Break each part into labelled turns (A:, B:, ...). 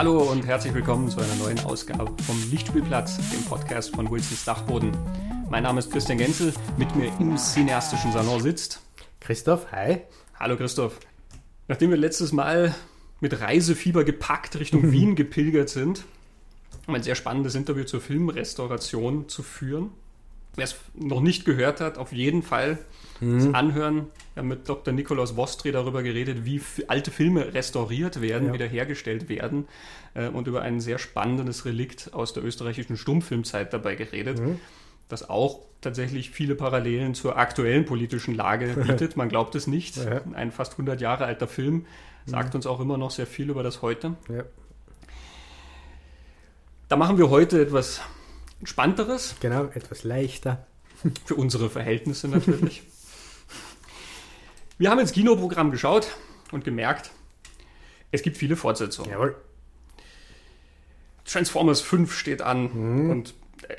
A: Hallo und herzlich willkommen zu einer neuen Ausgabe vom Lichtspielplatz, dem Podcast von Wilsons Dachboden. Mein Name ist Christian Genzel, mit mir im cineastischen Salon sitzt
B: Christoph, hi.
A: Hallo Christoph. Nachdem wir letztes Mal mit Reisefieber gepackt Richtung Wien gepilgert sind, um ein sehr spannendes Interview zur Filmrestauration zu führen. Wer es noch nicht gehört hat, auf jeden Fall mhm. anhören. Wir haben mit Dr. Nikolaus Vostri darüber geredet, wie alte Filme restauriert werden, ja. wiederhergestellt werden äh, und über ein sehr spannendes Relikt aus der österreichischen Stummfilmzeit dabei geredet. Mhm. Das auch tatsächlich viele Parallelen zur aktuellen politischen Lage bietet. Man glaubt es nicht. Ja. Ein fast 100 Jahre alter Film sagt mhm. uns auch immer noch sehr viel über das Heute. Ja. Da machen wir heute etwas Entspannteres.
B: Genau, etwas leichter.
A: Für unsere Verhältnisse natürlich. wir haben ins Kinoprogramm geschaut und gemerkt, es gibt viele Fortsetzungen. Jawohl. Transformers 5 steht an mhm. und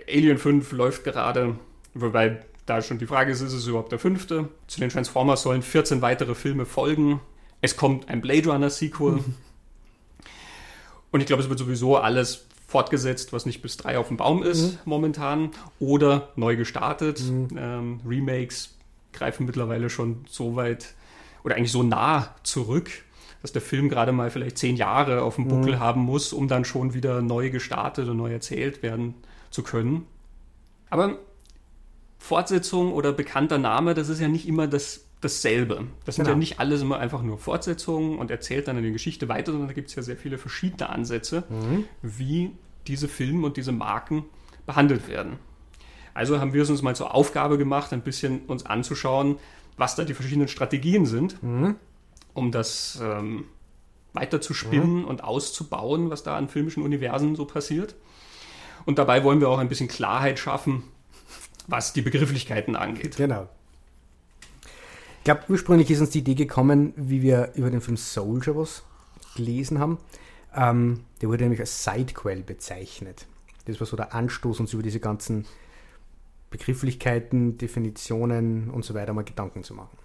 A: Alien 5 läuft gerade, wobei da schon die Frage ist, ist es überhaupt der fünfte? Zu den Transformers sollen 14 weitere Filme folgen. Es kommt ein Blade Runner Sequel. Und ich glaube, es wird sowieso alles fortgesetzt, was nicht bis drei auf dem Baum ist mhm. momentan, oder neu gestartet. Mhm. Ähm, Remakes greifen mittlerweile schon so weit oder eigentlich so nah zurück, dass der Film gerade mal vielleicht zehn Jahre auf dem Buckel mhm. haben muss, um dann schon wieder neu gestartet und neu erzählt werden zu können. Aber Fortsetzung oder bekannter Name, das ist ja nicht immer das, dasselbe. Das sind genau. ja nicht alles immer einfach nur Fortsetzungen und erzählt dann eine Geschichte weiter, sondern da gibt es ja sehr viele verschiedene Ansätze, mhm. wie diese Filme und diese Marken behandelt werden. Also haben wir es uns mal zur Aufgabe gemacht, ein bisschen uns anzuschauen, was da die verschiedenen Strategien sind, mhm. um das ähm, weiter zu spinnen mhm. und auszubauen, was da an filmischen Universen so passiert. Und dabei wollen wir auch ein bisschen Klarheit schaffen, was die Begrifflichkeiten angeht.
B: Genau. Ich glaube, ursprünglich ist uns die Idee gekommen, wie wir über den Film Soldier was gelesen haben. Ähm, der wurde nämlich als Sidequel bezeichnet. Das war so der Anstoß, uns über diese ganzen Begrifflichkeiten, Definitionen und so weiter mal Gedanken zu machen.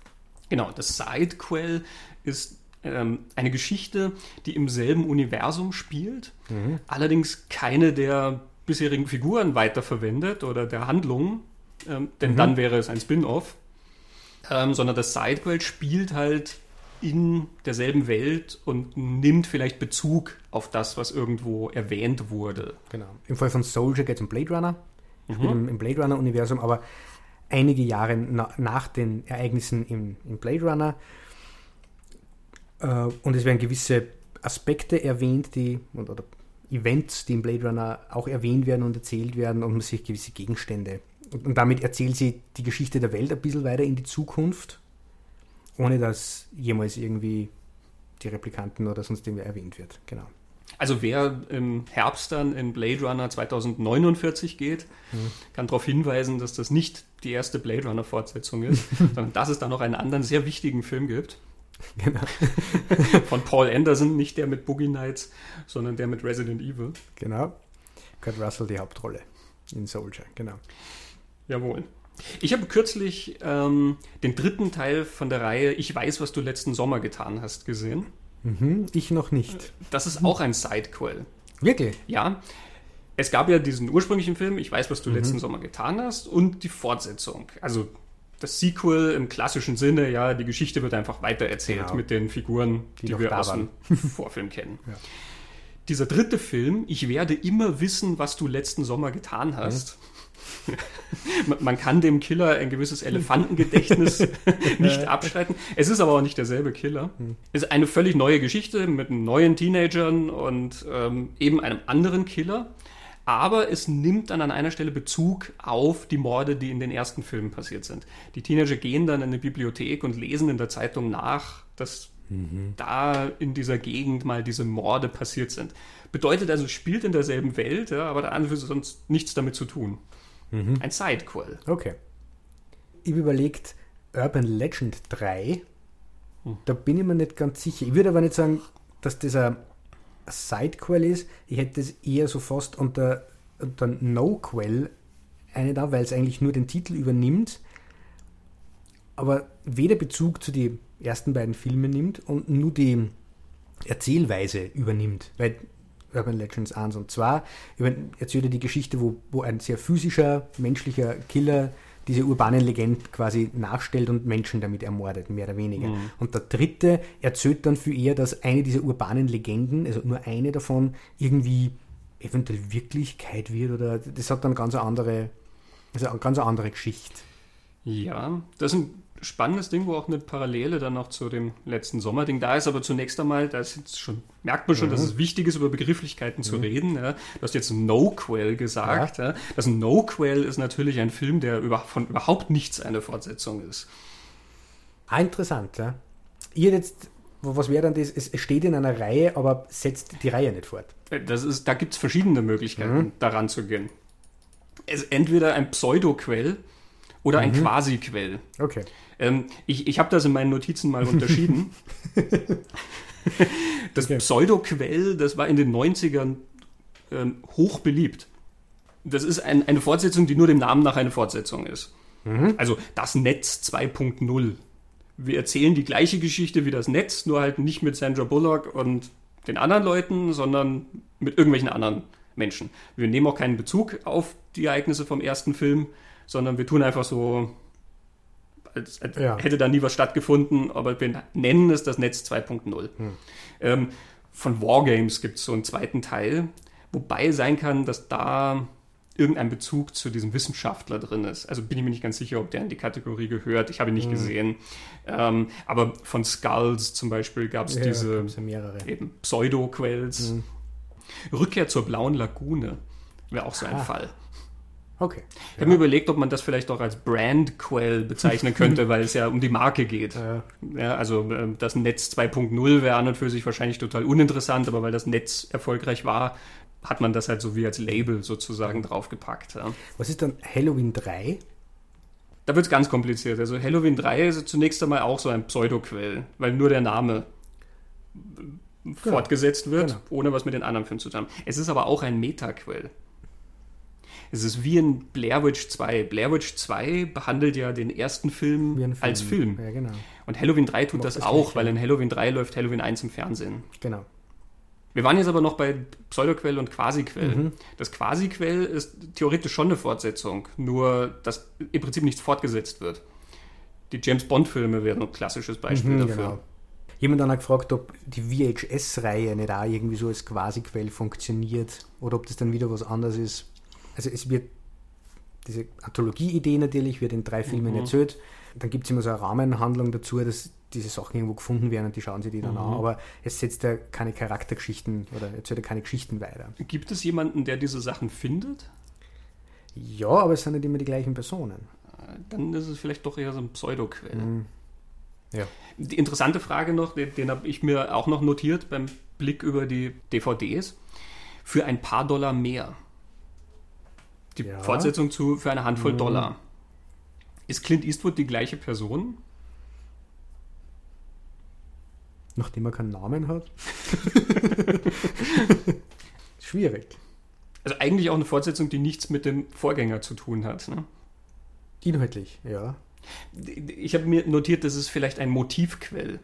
A: Genau, das Sidequel ist ähm, eine Geschichte, die im selben Universum spielt, mhm. allerdings keine der bisherigen Figuren weiterverwendet oder der Handlungen, ähm, denn mhm. dann wäre es ein Spin-off, ähm, sondern das Sidequel spielt halt in derselben Welt und nimmt vielleicht Bezug auf das, was irgendwo erwähnt wurde.
B: Genau. Im Fall von Soldier geht es um Blade Runner, mhm. im, im, Blade Runner-Universum, aber einige Jahre na, nach den Ereignissen im, im Blade Runner. Äh, und es werden gewisse Aspekte erwähnt, die oder Events, die im Blade Runner auch erwähnt werden und erzählt werden und man sich gewisse Gegenstände. Und, damit erzählt sie die Geschichte der Welt ein bisschen weiter in die Zukunft, ohne dass jemals irgendwie die Replikanten oder sonst irgendwer erwähnt wird. Genau.
A: Also wer im Herbst dann in Blade Runner 2049 geht, mhm. kann darauf hinweisen, dass das nicht die erste Blade Runner Fortsetzung ist, sondern dass es da noch einen anderen sehr wichtigen Film gibt. Genau. Von Paul Anderson, nicht der mit Boogie Nights, sondern der mit Resident Evil.
B: Genau. Kurt Russell die Hauptrolle in Soldier, genau.
A: Jawohl. Ich habe kürzlich ähm, den dritten Teil von der Reihe Ich weiß, was du letzten Sommer getan hast gesehen.
B: Mhm, ich noch nicht.
A: Das ist auch ein Sidequel.
B: Wirklich?
A: Ja. Es gab ja diesen ursprünglichen Film, Ich weiß, was du mhm. letzten Sommer getan hast, und die Fortsetzung. Also das Sequel im klassischen Sinne, ja, die Geschichte wird einfach weitererzählt genau. mit den Figuren, die, die wir aus dem Vorfilm kennen. Ja. Dieser dritte Film, Ich werde immer wissen, was du letzten Sommer getan hast. Ja. Man kann dem Killer ein gewisses Elefantengedächtnis nicht abschreiten. Es ist aber auch nicht derselbe Killer. Hm. Es ist eine völlig neue Geschichte mit neuen Teenagern und ähm, eben einem anderen Killer aber es nimmt dann an einer Stelle Bezug auf die Morde, die in den ersten Filmen passiert sind. Die Teenager gehen dann in eine Bibliothek und lesen in der Zeitung nach, dass mhm. da in dieser Gegend mal diese Morde passiert sind. Bedeutet also, es spielt in derselben Welt, ja, aber der andere sonst nichts damit zu tun. Mhm. Ein Sidequel.
B: Okay. Ich habe überlegt, Urban Legend 3, hm. da bin ich mir nicht ganz sicher. Ich würde aber nicht sagen, dass dieser Sidequel ist. Ich hätte es eher so fast unter, unter No-Quell eine da, weil es eigentlich nur den Titel übernimmt, aber weder Bezug zu den ersten beiden Filmen nimmt und nur die Erzählweise übernimmt. Weil Urban Legends 1 und 2. Erzählt er die Geschichte, wo, wo ein sehr physischer, menschlicher Killer diese urbanen Legenden quasi nachstellt und Menschen damit ermordet, mehr oder weniger. Mhm. Und der dritte erzählt dann für eher, dass eine dieser urbanen Legenden, also nur eine davon, irgendwie eventuell Wirklichkeit wird oder das hat dann ganz eine andere, also eine ganz andere Geschichte.
A: Ja, das ein spannendes Ding, wo auch eine Parallele dann noch zu dem letzten Sommerding da ist, aber zunächst einmal, da ist jetzt schon, merkt man schon, mhm. dass es wichtig ist, über Begrifflichkeiten zu mhm. reden. Ja. Du hast jetzt No-Quell gesagt. Ja. Ja. Das No-Quell ist natürlich ein Film, der über, von überhaupt nichts eine Fortsetzung ist.
B: Ah, interessant, ja. Ihr jetzt, was wäre dann das? Es steht in einer Reihe, aber setzt die Reihe nicht fort.
A: Äh, das ist, da gibt es verschiedene Möglichkeiten, mhm. daran zu gehen. Es ist entweder ein Pseudo-Quell oder ein mhm. Quasi-Quell.
B: Okay.
A: Ähm, ich ich habe das in meinen Notizen mal unterschieden. das okay. Pseudo-Quell, das war in den 90ern ähm, hoch beliebt. Das ist ein, eine Fortsetzung, die nur dem Namen nach eine Fortsetzung ist. Mhm. Also das Netz 2.0. Wir erzählen die gleiche Geschichte wie das Netz, nur halt nicht mit Sandra Bullock und den anderen Leuten, sondern mit irgendwelchen anderen Menschen. Wir nehmen auch keinen Bezug auf die Ereignisse vom ersten Film, sondern wir tun einfach so, als, als ja. hätte da nie was stattgefunden, aber wir nennen es das Netz 2.0. Hm. Ähm, von Wargames gibt es so einen zweiten Teil, wobei sein kann, dass da irgendein Bezug zu diesem Wissenschaftler drin ist. Also bin ich mir nicht ganz sicher, ob der in die Kategorie gehört. Ich habe ihn nicht hm. gesehen. Ähm, aber von Skulls zum Beispiel gab es ja, diese eben Pseudo-Quells. Hm. Rückkehr zur blauen Lagune wäre auch so ein ah. Fall.
B: Okay.
A: Ich habe mir überlegt, ob man das vielleicht auch als Brand-Quell bezeichnen könnte, weil es ja um die Marke geht. Ja. ja also ähm, das Netz 2.0 wäre an und für sich wahrscheinlich total uninteressant, aber weil das Netz erfolgreich war, hat man das halt so wie als Label sozusagen draufgepackt. Ja.
B: Was ist dann Halloween 3?
A: Da wird es ganz kompliziert. Also Halloween 3 ist zunächst einmal auch so ein Pseudo-Quell, weil nur der Name genau. fortgesetzt wird, genau. ohne was mit den anderen Filmen zu tun. Es ist aber auch ein Meta-Quell. Es ist wie in Blair Witch 2. Blair Witch 2 behandelt ja den ersten Film, Film. als Film.
B: Ja, genau.
A: Und Halloween 3 tut das, das, auch, weil in Halloween 3 läuft Halloween 1 im Fernsehen.
B: Genau.
A: Wir waren jetzt aber noch bei Pseudoquell und Quasiquell. Mhm. Das Quasiquell ist theoretisch schon eine Fortsetzung, nur dass im Prinzip nichts fortgesetzt wird. Die James Bond-Filme wären ein klassisches Beispiel mhm, dafür. Genau.
B: Jemand hat gefragt, ob die VHS-Reihe nicht auch irgendwie so als Quasiquell funktioniert oder ob das dann wieder was anderes ist also es wird diese Anthologie-Idee natürlich, wird in drei Filmen mhm. erzählt. Dann gibt es immer so eine Rahmenhandlung dazu, dass diese Sachen irgendwo gefunden werden und die schauen sich die dann mhm. an. Aber es setzt ja keine Charaktergeschichten oder erzählt ja keine Geschichten weiter.
A: Gibt es jemanden, der diese Sachen findet?
B: Ja, aber es sind nicht immer die gleichen Personen.
A: Dann ist es vielleicht doch eher so ein Pseudoquell. Mhm.
B: Ja.
A: Die interessante Frage noch, den, den habe ich mir auch noch notiert beim Blick über die DVDs. Für ein paar Dollar mehr die ja. Fortsetzung zu für eine Handvoll mhm. Dollar. Ist Clint Eastwood die gleiche Person?
B: Nachdem er keinen Namen hat? Schwierig.
A: Also eigentlich auch eine Fortsetzung, die nichts mit dem Vorgänger zu tun hat. Ne?
B: Inhaltlich, ja.
A: Ich habe mir notiert, das ist vielleicht ein Motivquell.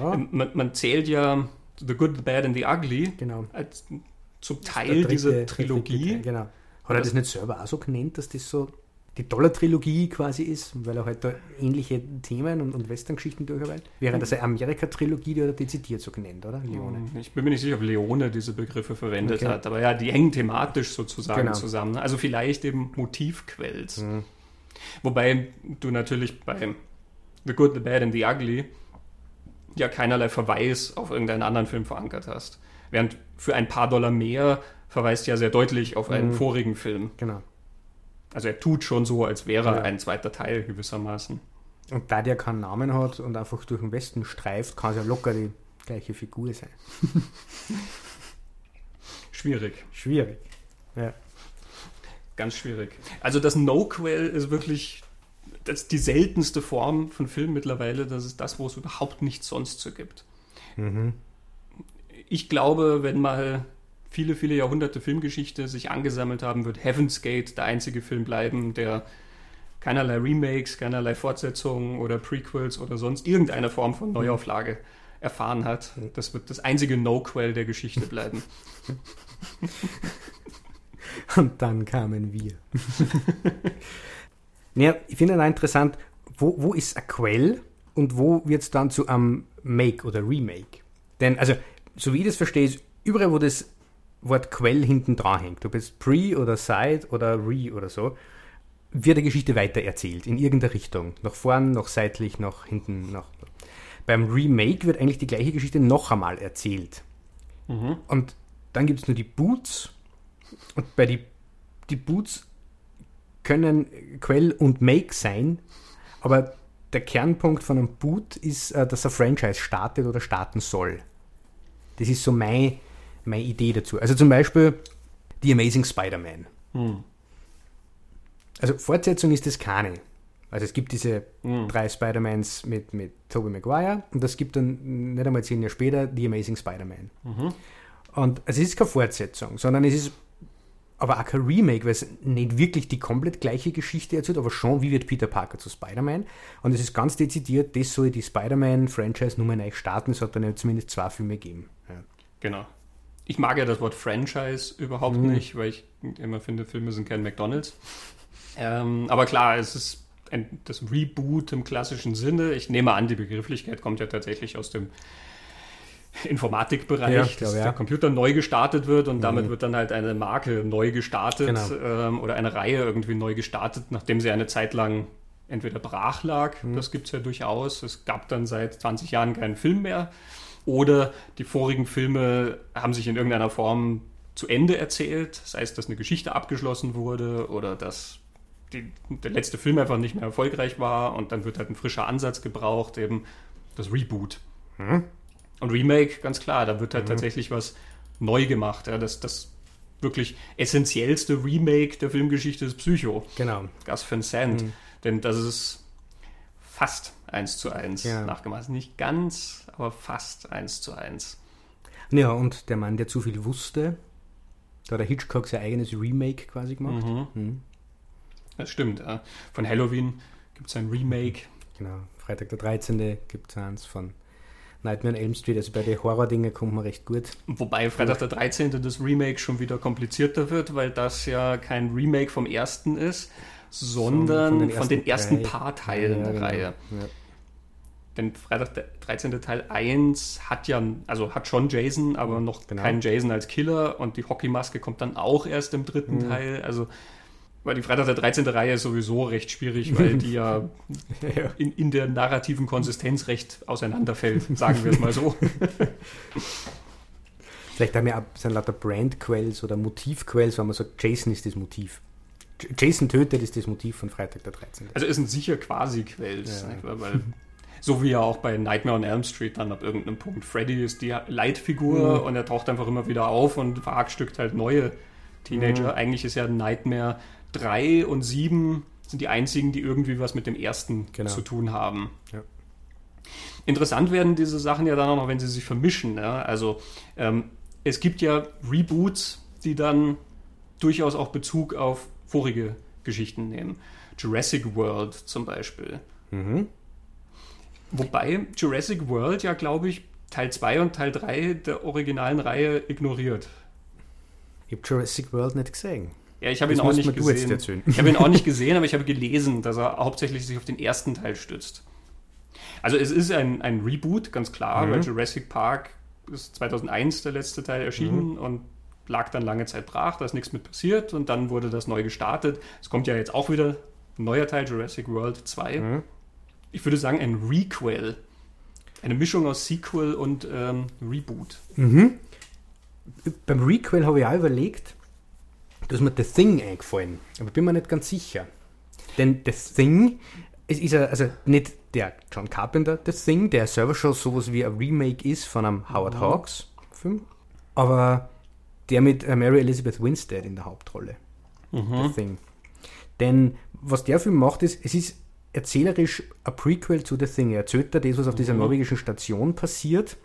A: Ja. Man, man, zählt ja The Good, The Bad and The Ugly
B: genau.
A: als zum Teil dritte, dieser Trilogie.
B: Dritte, genau. Hat er das nicht selber auch so genannt, dass das so die Dollar-Trilogie quasi ist, weil er halt da ähnliche Themen und, und Western-Geschichten durcharbeitet? Während das eine Amerika-Trilogie, die hat er dezidiert so genannt, oder?
A: Leone. Hm, ich bin mir nicht sicher, ob Leone diese Begriffe verwendet okay. hat, aber ja, die hängen thematisch sozusagen genau. zusammen. Also vielleicht eben Motivquells. Mhm. Wobei du natürlich bei The Good, The Bad and The Ugly ja keinerlei Verweis auf irgendeinen anderen Film verankert hast. Während für ein paar Dollar mehr verweist ja sehr deutlich auf einen mhm. vorigen Film.
B: Genau.
A: Also er tut schon so, als wäre ja. ein zweiter Teil gewissermaßen.
B: Und da der keinen Namen hat und einfach durch den Westen streift, kann es ja locker die gleiche Figur sein.
A: schwierig.
B: Schwierig. Ja.
A: Ganz schwierig. Also das No-Quell ist wirklich das ist die seltenste Form von Film mittlerweile. Das ist das, wo es überhaupt nichts sonst so gibt. Mhm ich glaube, wenn mal viele, viele Jahrhunderte Filmgeschichte sich angesammelt haben, wird Heaven's Gate der einzige Film bleiben, der keinerlei Remakes, keinerlei Fortsetzungen oder Prequels oder sonst irgendeine Form von Neuauflage erfahren hat. Das wird das einzige No-Quell der Geschichte bleiben.
B: Und dann kamen wir. naja, ich finde dann interessant, wo, wo ist ein Quell und wo wird es dann zu einem Make oder Remake? Denn, also, so wie ich das verstehe, ist überall, wo das Wort Quell hinten dran hängt, ob es Pre oder Side oder Re oder so, wird die Geschichte weiter erzählt, in irgendeiner Richtung. Nach vorn, nach seitlich, nach hinten, nach. Beim Remake wird eigentlich die gleiche Geschichte noch einmal erzählt. Mhm. Und dann gibt es nur die Boots. Und bei die, die Boots können Quell und Make sein, aber der Kernpunkt von einem Boot ist, äh, dass ein Franchise startet oder starten soll. Das ist so meine, meine Idee dazu. Also zum Beispiel The Amazing Spider-Man. Hm. Also Fortsetzung ist das keine. Also es gibt diese hm. drei Spider-Mans mit, mit Tobey Maguire und es gibt dann nicht einmal zehn Jahre später The Amazing Spider-Man. Mhm. Und also es ist keine Fortsetzung, sondern es ist aber auch kein Remake, weil es nicht wirklich die komplett gleiche Geschichte erzählt, aber schon, wie wird Peter Parker zu Spider-Man. Und es ist ganz dezidiert, das soll die Spider-Man-Franchise nur neu starten. Es hat dann ja zumindest zwei Filme gegeben. Ja.
A: Genau. Ich mag ja das Wort Franchise überhaupt mhm. nicht, weil ich immer finde, Filme sind kein McDonalds. Ähm, aber klar, es ist ein, das Reboot im klassischen Sinne. Ich nehme an, die Begrifflichkeit kommt ja tatsächlich aus dem Informatikbereich, ja, dass ja. der Computer neu gestartet wird und mhm. damit wird dann halt eine Marke neu gestartet genau. ähm, oder eine Reihe irgendwie neu gestartet, nachdem sie eine Zeit lang entweder brach lag, mhm. das gibt es ja durchaus, es gab dann seit 20 Jahren keinen Film mehr oder die vorigen Filme haben sich in irgendeiner Form zu Ende erzählt, das heißt, dass eine Geschichte abgeschlossen wurde oder dass die, der letzte Film einfach nicht mehr erfolgreich war und dann wird halt ein frischer Ansatz gebraucht, eben das Reboot. Mhm. Und Remake, ganz klar, da wird halt mhm. tatsächlich was neu gemacht. Ja, das, das wirklich essentiellste Remake der Filmgeschichte ist Psycho.
B: Genau.
A: Gus Van Sant. Mhm. Denn das ist fast eins zu eins ja. nachgemacht. Nicht ganz, aber fast eins zu eins.
B: Ja, und der Mann, der zu viel wusste, da hat der Hitchcock sein eigenes Remake quasi gemacht. Mhm. Mhm.
A: Das stimmt. Von Halloween gibt es ein Remake.
B: Genau. Freitag der 13. gibt es eins von Nightmare on Elm Street, also bei den Horror-Dingen kommt man recht gut.
A: Wobei Freitag der 13. das Remake schon wieder komplizierter wird, weil das ja kein Remake vom ersten ist, sondern von den ersten, von den ersten paar Teilen ja, der genau. Reihe. Ja. Denn Freitag der 13. Teil 1 hat ja, also hat schon Jason, aber noch genau. keinen Jason als Killer und die Hockeymaske kommt dann auch erst im dritten mhm. Teil. Also weil die Freitag der 13. Reihe ist sowieso recht schwierig, weil die ja, ja. In, in, der narrativen Konsistenz recht auseinanderfällt, sagen wir es mal so.
B: Vielleicht haben wir sind lauter Brandquells oder Motivquells, wenn man sagt, Jason ist das Motiv. Jason tötet ist das Motiv von Freitag der 13.
A: Also es sind sicher quasi Quells, ja. weil so wie ja auch bei Nightmare on Elm Street dann ab irgendeinem Punkt. Freddy ist die Leitfigur mhm. und er taucht einfach immer wieder auf und verhackstückt halt neue Teenager. Mhm. Eigentlich ist ja Nightmare 3 und 7 sind die einzigen, die irgendwie was mit dem ersten genau. zu tun haben. Ja. Interessant werden diese Sachen ja dann auch noch, wenn sie sich vermischen. Ja? Also ähm, es gibt ja Reboots, die dann durchaus auch Bezug auf vorige Geschichten nehmen. Jurassic World zum Beispiel. Mhm. Wobei Jurassic World ja, glaube ich, Teil 2 und Teil 3 der originalen Reihe ignoriert.
B: Ich habe Jurassic World nicht gesehen.
A: Ja, ich habe ihn auch nicht gesehen. Ich habe ihn auch nicht gesehen, aber ich habe gelesen, dass er hauptsächlich sich auf den ersten Teil stützt. Also es ist ein, ein Reboot, ganz klar, mhm. weil Jurassic Park ist 2001 der letzte Teil erschienen mhm. und lag dann lange Zeit brach, da ist nichts mit passiert und dann wurde das neu gestartet. Es kommt ja jetzt auch wieder ein neuer Teil, Jurassic World 2. Mhm. Ich würde sagen ein Requel. Eine Mischung aus Sequel und ähm, Reboot.
B: Mhm. Beim Requel habe ich auch überlegt, da ist mir The Thing eingefallen, aber bin mir nicht ganz sicher. Denn The Thing es ist also nicht der John Carpenter The Thing, der selber schon sowas wie ein Remake ist von einem Howard mhm. Hawks Film, aber der mit äh, Mary Elizabeth Winstead in der Hauptrolle. Mhm. The Thing. Denn was der Film macht, ist, es ist erzählerisch ein Prequel zu The Thing. Er erzählt da das, was auf dieser mhm. norwegischen Station passiert.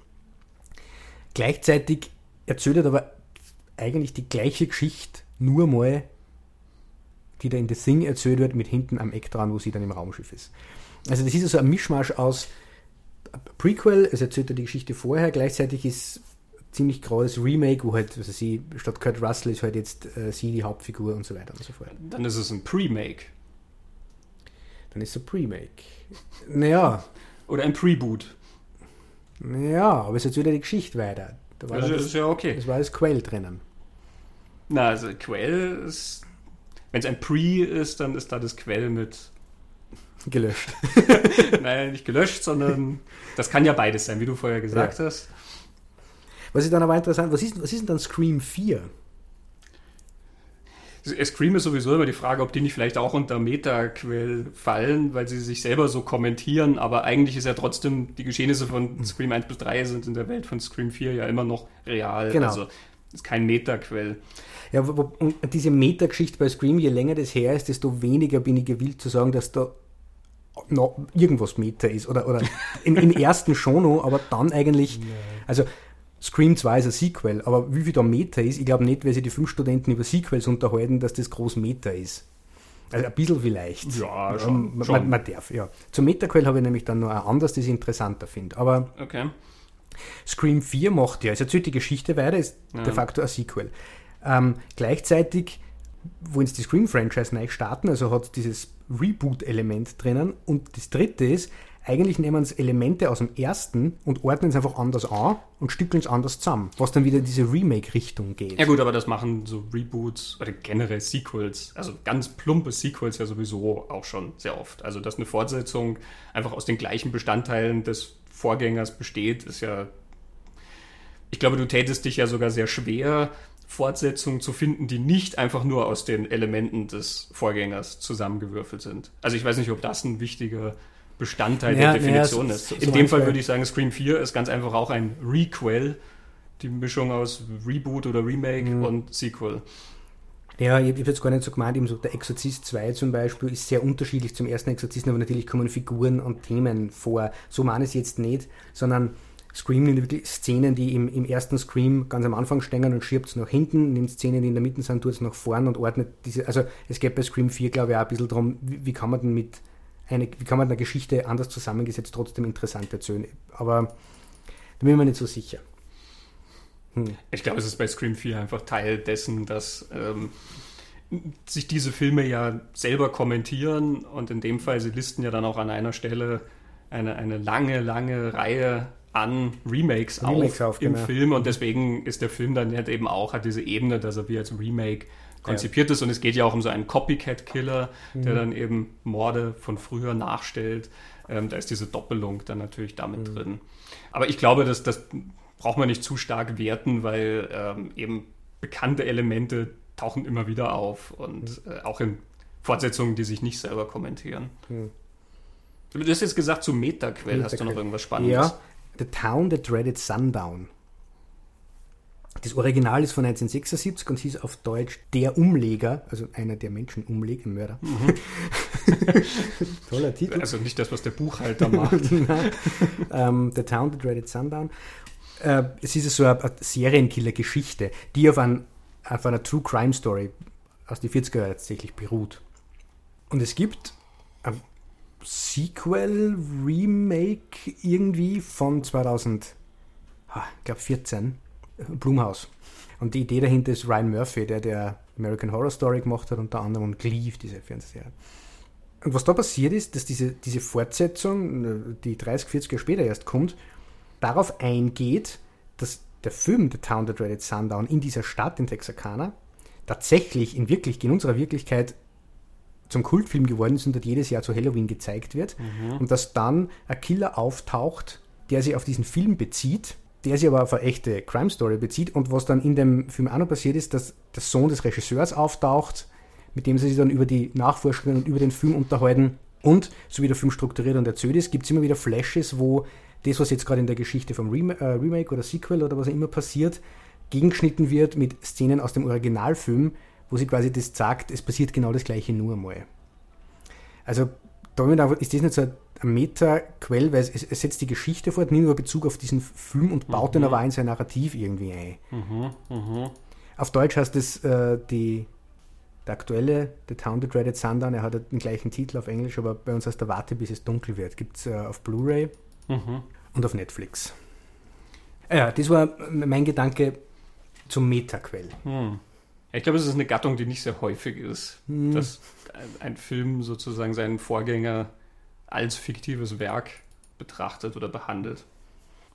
B: Gleichzeitig erzählt er aber eigentlich die gleiche Geschichte nur mal, die da in The Thing erzählt wird, mit hinten am Eck dran, wo sie dann im Raumschiff ist. Also das ist also ein Mischmasch aus Prequel, es erzählt er die Geschichte vorher, gleichzeitig ist ziemlich großes Remake, wo halt, also sie, statt Kurt Russell ist halt jetzt äh, sie die Hauptfigur und so weiter und so fort.
A: Dann ist es ein Pre-Make.
B: Dann ist es ein Pre-Make. Naja.
A: Oder ein Pre-Boot.
B: Ja, aber es erzählt ja die Geschichte weiter.
A: Da war das, das ist ja okay.
B: Das war das Quell drinnen.
A: Na, also Quell ist. Wenn es ein Pre ist, dann ist da das Quell mit.
B: Gelöscht.
A: Nein, nicht gelöscht, sondern das kann ja beides sein, wie du vorher gesagt ja. hast.
B: Was ist dann aber interessant, was ist, was ist denn dann Scream 4?
A: Scream ist sowieso immer die Frage, ob die nicht vielleicht auch unter Metaquell fallen, weil sie sich selber so kommentieren, aber eigentlich ist ja trotzdem, die Geschehnisse von Scream 1 bis 3 sind in der Welt von Scream 4 ja immer noch real.
B: Genau.
A: Also ist kein Metaquell.
B: Ja, und diese Meta-Geschichte bei Scream, je länger das her ist, desto weniger bin ich gewillt zu sagen, dass da noch irgendwas Meta ist. Oder, oder im, im ersten schon noch, aber dann eigentlich. Also Scream 2 ist ein Sequel, aber wie viel da Meta ist, ich glaube nicht, weil sich die fünf Studenten über Sequels unterhalten, dass das groß Meta ist. Also ein bisschen vielleicht.
A: Ja, schon.
B: Man,
A: schon.
B: man darf, ja. Zum Metaquell habe ich nämlich dann noch ein anderes, das ich interessanter finde. Aber
A: okay.
B: Scream 4 macht ja, es erzählt die Geschichte weiter, ist ja. de facto ein Sequel. Ähm, gleichzeitig wollen sie die Scream-Franchise neu starten, also hat dieses Reboot-Element drinnen. Und das dritte ist, eigentlich nehmen sie Elemente aus dem ersten und ordnen es einfach anders an und stückeln es anders zusammen, was dann wieder in diese Remake-Richtung geht.
A: Ja gut, aber das machen so Reboots oder generell Sequels, also ganz plumpe Sequels ja sowieso auch schon sehr oft. Also dass eine Fortsetzung einfach aus den gleichen Bestandteilen des Vorgängers besteht, ist ja... Ich glaube, du tätest dich ja sogar sehr schwer, Fortsetzungen zu finden, die nicht einfach nur aus den Elementen des Vorgängers zusammengewürfelt sind. Also ich weiß nicht, ob das ein wichtiger Bestandteil ja, der Definition ja, ist. So, so In dem Fall würde ich sagen, Scream 4 ist ganz einfach auch ein Requel, die Mischung aus Reboot oder Remake mhm. und Sequel.
B: Ja, ich habe jetzt gar nicht so gemeint, eben so der Exorzist 2 zum Beispiel ist sehr unterschiedlich zum ersten Exorzisten, aber natürlich kommen Figuren und Themen vor. So meine ich es jetzt nicht, sondern Scream nimmt wirklich Szenen, die im, im ersten Scream ganz am Anfang stehen und schiebt es nach hinten, nimmt Szenen, die in der Mitte sind, tut es nach vorn und ordnet diese. Also es geht bei Scream 4, glaube ich, auch ein bisschen darum, wie, wie kann man denn mit eine, wie kann man eine Geschichte anders zusammengesetzt trotzdem interessant erzählen. Aber da bin ich mir nicht so sicher.
A: Hm. Ich glaube, es ist bei Scream 4 einfach Teil dessen, dass ähm, sich diese Filme ja selber kommentieren und in dem Fall, sie listen ja dann auch an einer Stelle eine, eine lange, lange Reihe an Remakes, Remakes auf, auf im genau. Film und deswegen ist der Film dann halt eben auch, hat diese Ebene, dass er wie als Remake konzipiert ja. ist und es geht ja auch um so einen Copycat-Killer, mhm. der dann eben Morde von früher nachstellt. Ähm, da ist diese Doppelung dann natürlich damit mhm. drin. Aber ich glaube, dass das braucht man nicht zu stark werten, weil ähm, eben bekannte Elemente tauchen immer wieder auf und mhm. äh, auch in Fortsetzungen, die sich nicht selber kommentieren. Mhm. Du hast jetzt gesagt, zu Metaquell hast du noch irgendwas Spannendes.
B: Ja, The Town That Dreaded Sundown. Das Original ist von 1976 und hieß auf Deutsch Der Umleger, also einer der Menschen umlegt, ein Mörder. Mhm.
A: Toller Titel. Also nicht das, was der Buchhalter macht.
B: ähm, The Town That Dreaded Sundown. Äh, es ist so eine, eine Serienkiller-Geschichte, die auf, ein, auf einer True Crime Story aus den 40er Jahren tatsächlich beruht. Und es gibt ein Sequel, Remake irgendwie von 2000, ich glaube 14 Blumhaus. Und die Idee dahinter ist Ryan Murphy, der der American Horror Story gemacht hat, unter anderem und Cleave, diese Fernsehserie. Und was da passiert ist, dass diese, diese Fortsetzung, die 30, 40 Jahre später erst kommt, darauf eingeht, dass der Film The Town That Dreaded Sundown in dieser Stadt in Texarkana tatsächlich in, wirklich, in unserer Wirklichkeit zum Kultfilm geworden ist und dort jedes Jahr zu Halloween gezeigt wird. Mhm. Und dass dann ein Killer auftaucht, der sich auf diesen Film bezieht der sich aber auf eine echte Crime Story bezieht und was dann in dem Film auch noch passiert ist, dass der Sohn des Regisseurs auftaucht, mit dem sie sich dann über die Nachforschungen und über den Film unterhalten und so wie der Film strukturiert und erzählt ist, gibt es immer wieder Flashes, wo das, was jetzt gerade in der Geschichte vom Rem äh, Remake oder Sequel oder was auch immer passiert, gegengeschnitten wird mit Szenen aus dem Originalfilm, wo sie quasi das sagt, es passiert genau das gleiche nur einmal. Also damit ist das nicht so ein Meta-Quell, weil es, es, setzt die Geschichte fort, nimmt aber Bezug auf diesen Film und baut mhm. den aber in sein Narrativ irgendwie ein. Mhm, mh. Auf Deutsch heißt es äh, die, der aktuelle The Town That Dreaded Sundown, er hat den gleichen Titel auf Englisch, aber bei uns heißt der Warte, bis es dunkel wird. Gibt es äh, auf Blu-ray. Mhm. und auf Netflix. Ja, das war mein Gedanke zum Metaquell.
A: Hm. Ich glaube, es ist eine Gattung, die nicht sehr häufig ist, hm. dass ein Film sozusagen seinen Vorgänger als fiktives Werk betrachtet oder behandelt.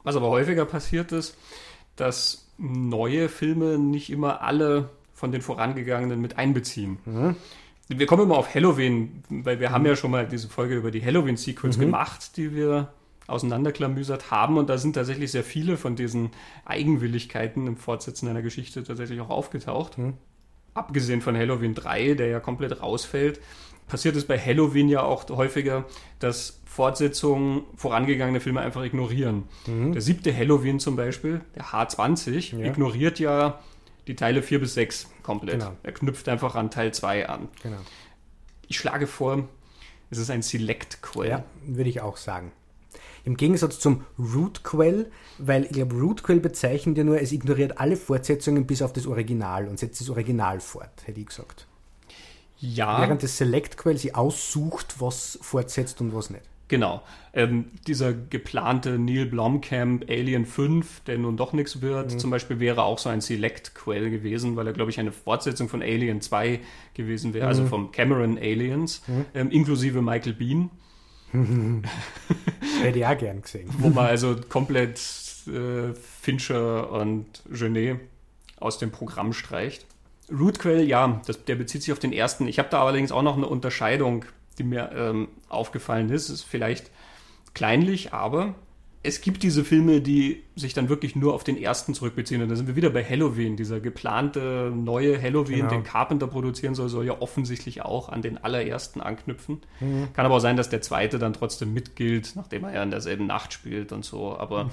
A: Was aber häufiger passiert ist, dass neue Filme nicht immer alle von den vorangegangenen mit einbeziehen. Mhm. Wir kommen immer auf Halloween, weil wir mhm. haben ja schon mal diese Folge über die Halloween-Sequels mhm. gemacht, die wir auseinanderklamüsert haben. Und da sind tatsächlich sehr viele von diesen Eigenwilligkeiten im Fortsetzen einer Geschichte tatsächlich auch aufgetaucht. Mhm. Abgesehen von Halloween 3, der ja komplett rausfällt, passiert es bei Halloween ja auch häufiger, dass Fortsetzungen vorangegangene Filme einfach ignorieren. Mhm. Der siebte Halloween zum Beispiel, der H20, ja. ignoriert ja die Teile 4 bis 6 komplett. Genau. Er knüpft einfach an Teil 2 an. Genau. Ich schlage vor, es ist ein Select-Quell. Ja,
B: würde ich auch sagen. Im Gegensatz zum Root-Quell, weil ich glaube, Root-Quell bezeichnet ja nur, es ignoriert alle Fortsetzungen bis auf das Original und setzt das Original fort, hätte ich gesagt.
A: Ja.
B: Während das Select-Quell sie aussucht, was fortsetzt und was nicht.
A: Genau. Ähm, dieser geplante Neil Blomkamp Alien 5, der nun doch nichts wird, mhm. zum Beispiel wäre auch so ein Select-Quell gewesen, weil er, glaube ich, eine Fortsetzung von Alien 2 gewesen wäre, also mhm. also vom Cameron Aliens, mhm. ähm, inklusive Michael Bean.
B: Hätte ich auch gern gesehen.
A: Wo man also komplett äh, Fincher und Genet aus dem Programm streicht. Rootquell, ja, das, der bezieht sich auf den ersten. Ich habe da allerdings auch noch eine Unterscheidung die mir ähm, aufgefallen ist. Ist vielleicht kleinlich, aber es gibt diese Filme, die sich dann wirklich nur auf den ersten zurückbeziehen. Und da sind wir wieder bei Halloween. Dieser geplante neue Halloween, genau. den Carpenter produzieren soll, soll ja offensichtlich auch an den allerersten anknüpfen. Mhm. Kann aber auch sein, dass der zweite dann trotzdem mitgilt, nachdem er ja in derselben Nacht spielt und so. Aber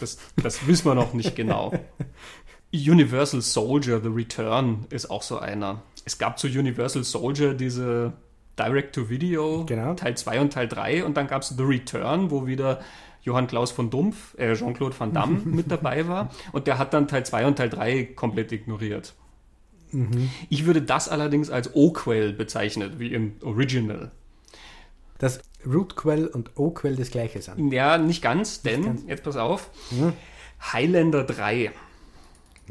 A: das, das wissen wir noch nicht genau. Universal Soldier, The Return ist auch so einer. Es gab zu Universal Soldier diese Direct-to-Video, genau. Teil 2 und Teil 3 und dann gab es The Return, wo wieder Johann Klaus von Dumpf, äh, Jean-Claude Van Damme mit dabei war und der hat dann Teil 2 und Teil 3 komplett ignoriert. Mhm. Ich würde das allerdings als O-Quell bezeichnen, wie im Original.
B: Das Root-Quell und O-Quell das gleiche sind.
A: Ja, nicht ganz, denn, nicht ganz. jetzt pass auf, mhm. Highlander 3.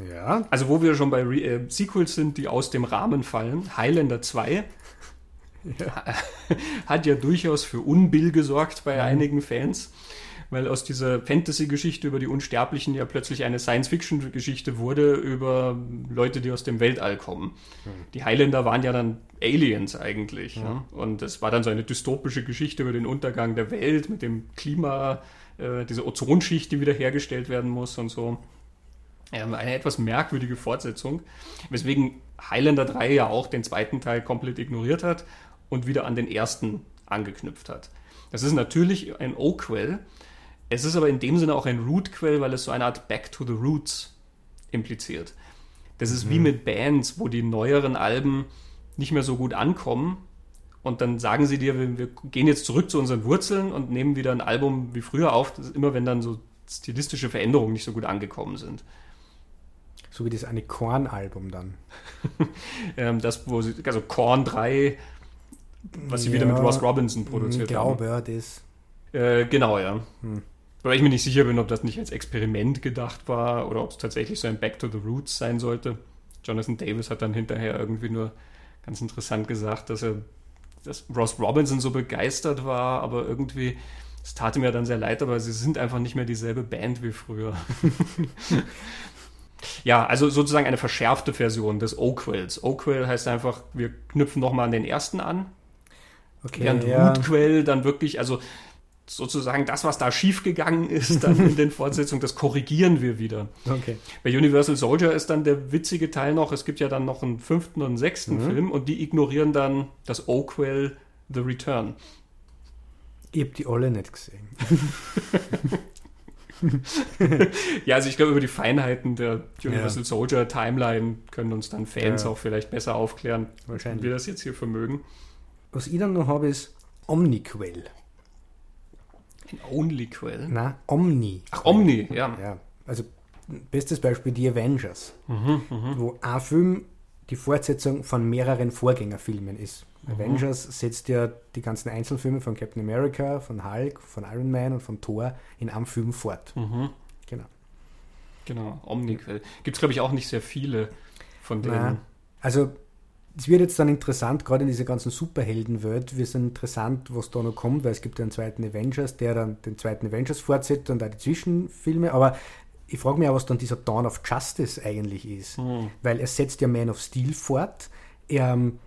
B: Ja.
A: Also wo wir schon bei Re äh, Sequels sind, die aus dem Rahmen fallen. Highlander 2 ja. hat ja durchaus für Unbill gesorgt bei mhm. einigen Fans, weil aus dieser Fantasy-Geschichte über die Unsterblichen ja plötzlich eine Science-Fiction-Geschichte wurde über Leute, die aus dem Weltall kommen. Mhm. Die Highlander waren ja dann Aliens eigentlich. Mhm. Ja? Und es war dann so eine dystopische Geschichte über den Untergang der Welt mit dem Klima, äh, diese Ozonschicht, die wiederhergestellt werden muss und so. Eine etwas merkwürdige Fortsetzung, weswegen Highlander 3 ja auch den zweiten Teil komplett ignoriert hat und wieder an den ersten angeknüpft hat. Das ist natürlich ein O-Quell. Es ist aber in dem Sinne auch ein Root-Quell, weil es so eine Art Back to the Roots impliziert. Das ist mhm. wie mit Bands, wo die neueren Alben nicht mehr so gut ankommen und dann sagen sie dir, wir, wir, gehen jetzt zurück zu unseren Wurzeln und nehmen wieder ein Album wie früher auf. Immer, wenn dann so stilistische Veränderungen nicht so gut angekommen sind.
B: So wie das eine Korn-Album dann.
A: ähm, das, wo sie, also Korn 3 was sie ja, wieder mit Ross Robinson produziert
B: glaube, haben. Ja, das.
A: Äh, genau, ja. Hm. Weil ich mir nicht sicher bin, ob das nicht als Experiment gedacht war oder ob es tatsächlich so ein Back to the Roots sein sollte. Jonathan Davis hat dann hinterher irgendwie nur ganz interessant gesagt, dass er, dass Ross Robinson so begeistert war, aber irgendwie, es tat mir dann sehr leid, aber sie sind einfach nicht mehr dieselbe Band wie früher. ja, also sozusagen eine verschärfte Version des O-Quills. O-Quill heißt einfach, wir knüpfen nochmal an den ersten an, Okay, Während ja. Rootquell dann wirklich, also sozusagen das, was da schiefgegangen ist, dann in den Fortsetzungen, das korrigieren wir wieder.
B: Okay.
A: Bei Universal Soldier ist dann der witzige Teil noch, es gibt ja dann noch einen fünften und einen sechsten mhm. Film und die ignorieren dann das Oakwell The Return.
B: Ich habe die alle nicht gesehen.
A: ja, also ich glaube, über die Feinheiten der Universal ja. Soldier Timeline können uns dann Fans ja. auch vielleicht besser aufklären,
B: Wahrscheinlich.
A: wie wir das jetzt hier vermögen.
B: Was ich dann noch habe, ist Omniquell.
A: Ein Onlyquell?
B: Nein, Omni.
A: Ach, Omni, ja.
B: ja. Also, bestes Beispiel die Avengers, mhm, mh. wo ein Film die Fortsetzung von mehreren Vorgängerfilmen ist. Mhm. Avengers setzt ja die ganzen Einzelfilme von Captain America, von Hulk, von Iron Man und von Thor in einem Film fort.
A: Mhm. Genau. Genau, Omniquell. Gibt es, glaube ich, auch nicht sehr viele von denen. Na,
B: also es wird jetzt dann interessant, gerade in dieser ganzen Superheldenwelt, wird es interessant, was da noch kommt, weil es gibt ja einen zweiten Avengers, der dann den zweiten Avengers fortsetzt und auch die Zwischenfilme, aber ich frage mich auch, was dann dieser Dawn of Justice eigentlich ist, mhm. weil er setzt ja Man of Steel fort, er ähm,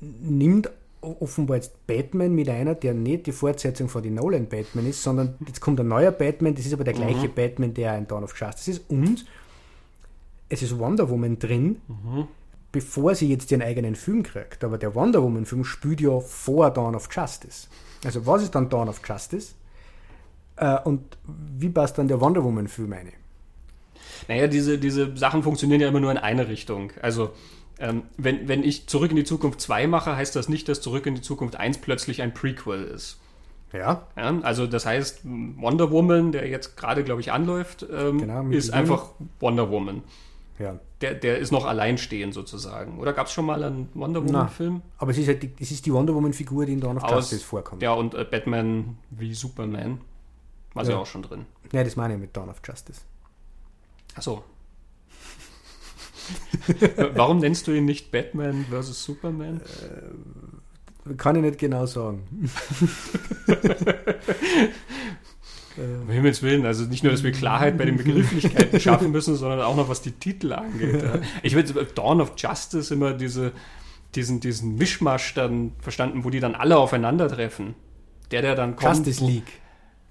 B: nimmt offenbar jetzt Batman mit einer, der nicht die Fortsetzung von den Nolan Batman ist, sondern jetzt kommt ein neuer Batman, das ist aber der gleiche mhm. Batman, der in Dawn of Justice ist und es ist Wonder Woman drin, mhm bevor sie jetzt ihren eigenen Film kriegt. Aber der Wonder Woman-Film spielt ja vor Dawn of Justice. Also was ist dann Dawn of Justice? Äh, und wie passt dann der Wonder Woman-Film eine?
A: Naja, diese, diese Sachen funktionieren ja immer nur in eine Richtung. Also ähm, wenn, wenn ich Zurück in die Zukunft 2 mache, heißt das nicht, dass Zurück in die Zukunft 1 plötzlich ein Prequel ist. Ja. ja. Also das heißt, Wonder Woman, der jetzt gerade, glaube ich, anläuft, ähm, genau, ist einfach Wonder Woman. Ja. Der, der ist noch alleinstehend sozusagen. Oder gab es schon mal einen Wonder Woman-Film?
B: Aber es ist, halt die, es ist die Wonder Woman-Figur, die in Dawn of Aus, Justice vorkommt.
A: Ja, und äh, Batman wie Superman. War ja. ja auch schon drin.
B: Ja, das meine ich mit Dawn of Justice.
A: Achso. Warum nennst du ihn nicht Batman vs. Superman?
B: Äh, kann ich nicht genau sagen.
A: Um Himmels Willen, also nicht nur, dass wir Klarheit bei den Begrifflichkeiten schaffen müssen, sondern auch noch, was die Titel angeht. Ja. Ich würde Dawn of Justice immer diese, diesen, diesen Mischmasch dann verstanden, wo die dann alle aufeinandertreffen. Der, der dann
B: kommt. Justice League.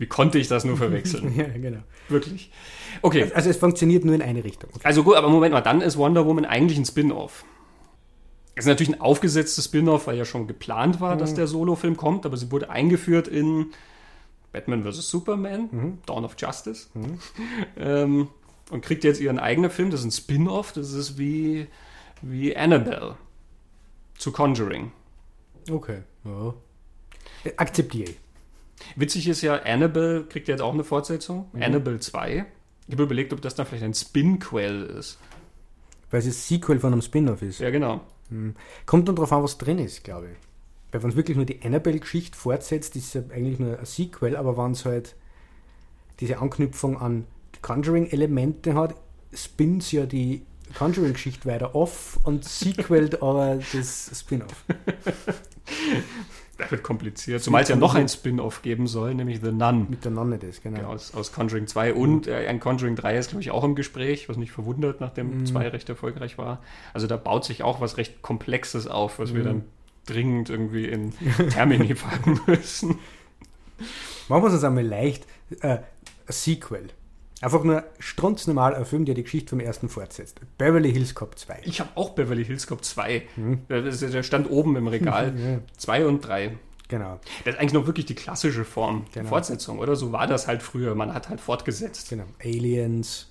A: Wie konnte ich das nur verwechseln? ja, genau. Wirklich.
B: Okay. Also, also, es funktioniert nur in eine Richtung.
A: Okay. Also gut, aber Moment mal, dann ist Wonder Woman eigentlich ein Spin-off. Es ist natürlich ein aufgesetztes Spin-off, weil ja schon geplant war, mhm. dass der Solo-Film kommt, aber sie wurde eingeführt in Batman vs. Superman, mhm. Dawn of Justice. Mhm. ähm, und kriegt jetzt ihren eigenen Film, das ist ein Spin-off, das ist wie, wie Annabelle zu Conjuring.
B: Okay, ja. Akzeptiere ich.
A: Witzig ist ja, Annabelle kriegt jetzt auch eine Fortsetzung, mhm. Annabelle 2. Ich habe überlegt, ob das dann vielleicht ein Spin-Quell ist.
B: Weil es das Sequel von einem Spin-off ist.
A: Ja, genau.
B: Mhm. Kommt dann darauf an, was drin ist, glaube ich. Weil wenn es wirklich nur die Annabelle-Geschichte fortsetzt, ist es ja eigentlich nur ein Sequel, aber wenn es halt diese Anknüpfung an Conjuring-Elemente hat, spinnt ja die Conjuring-Geschichte weiter off und sequelt aber das Spin-off.
A: Das wird kompliziert. Zumal es ja noch ein Spin-off geben soll, nämlich The Nun.
B: Mit der Nonne das, genau.
A: genau aus, aus Conjuring 2 und äh, ein Conjuring 3 ist, glaube ich, auch im Gespräch, was nicht verwundert, nachdem 2 mm. recht erfolgreich war. Also da baut sich auch was recht Komplexes auf, was mm. wir mhm. dann dringend irgendwie in Termini packen müssen.
B: Machen wir es uns einmal leicht. Äh, Sequel. Einfach nur strunznormal ein Film, der die Geschichte vom ersten fortsetzt. Beverly Hills Cop 2.
A: Ich habe auch Beverly Hills Cop 2. Mhm. Der stand oben im Regal. 2 ja. und 3.
B: Genau.
A: Das ist eigentlich noch wirklich die klassische Form genau. der Fortsetzung, oder? So war das halt früher. Man hat halt fortgesetzt.
B: Genau. Aliens,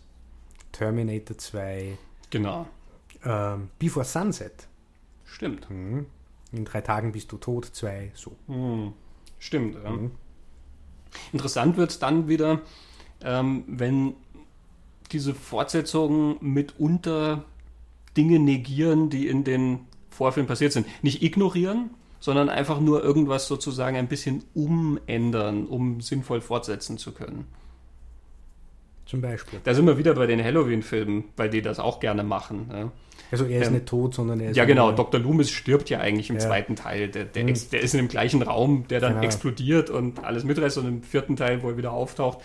B: Terminator 2.
A: Genau.
B: Ähm, Before Sunset.
A: Stimmt.
B: Mhm. In drei Tagen bist du tot, zwei, so.
A: Hm, stimmt. Ja. Mhm. Interessant wird es dann wieder, ähm, wenn diese Fortsetzungen mitunter Dinge negieren, die in den Vorfilmen passiert sind. Nicht ignorieren, sondern einfach nur irgendwas sozusagen ein bisschen umändern, um sinnvoll fortsetzen zu können.
B: Zum Beispiel.
A: Da sind wir wieder bei den Halloween-Filmen, weil die das auch gerne machen. Ja.
B: Also er ist ähm, nicht tot, sondern er ist.
A: Ja, genau. Dr. Loomis stirbt ja eigentlich im ja. zweiten Teil. Der, der, mhm. der, ist in dem gleichen Raum, der dann genau. explodiert und alles mitreißt. Und im vierten Teil, wo er wieder auftaucht,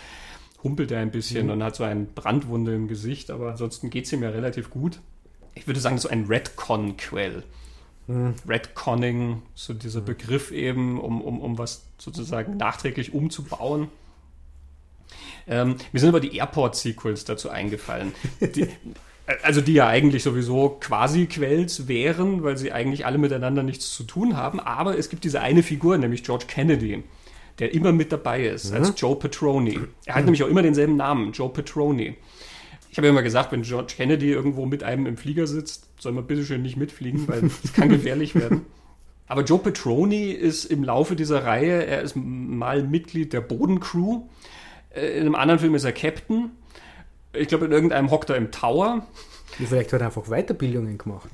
A: humpelt er ein bisschen mhm. und hat so eine Brandwunde im Gesicht. Aber ansonsten geht es ihm ja relativ gut. Ich würde sagen, so ein Redcon-Quell. Mhm. Redconning, so dieser mhm. Begriff eben, um, um, um was sozusagen nachträglich umzubauen. Ähm, mir sind aber die Airport-Sequels dazu eingefallen. Die, also die ja eigentlich sowieso quasi Quells wären, weil sie eigentlich alle miteinander nichts zu tun haben. Aber es gibt diese eine Figur, nämlich George Kennedy, der immer mit dabei ist, mhm. als Joe Petroni. Er hat mhm. nämlich auch immer denselben Namen, Joe Petroni. Ich habe ja immer gesagt, wenn George Kennedy irgendwo mit einem im Flieger sitzt, soll man bitteschön nicht mitfliegen, weil es kann gefährlich werden. Aber Joe Petroni ist im Laufe dieser Reihe, er ist mal Mitglied der Bodencrew. Äh, in einem anderen Film ist er Captain ich glaube, in irgendeinem hockt er im Tower.
B: Vielleicht hat er einfach Weiterbildungen gemacht.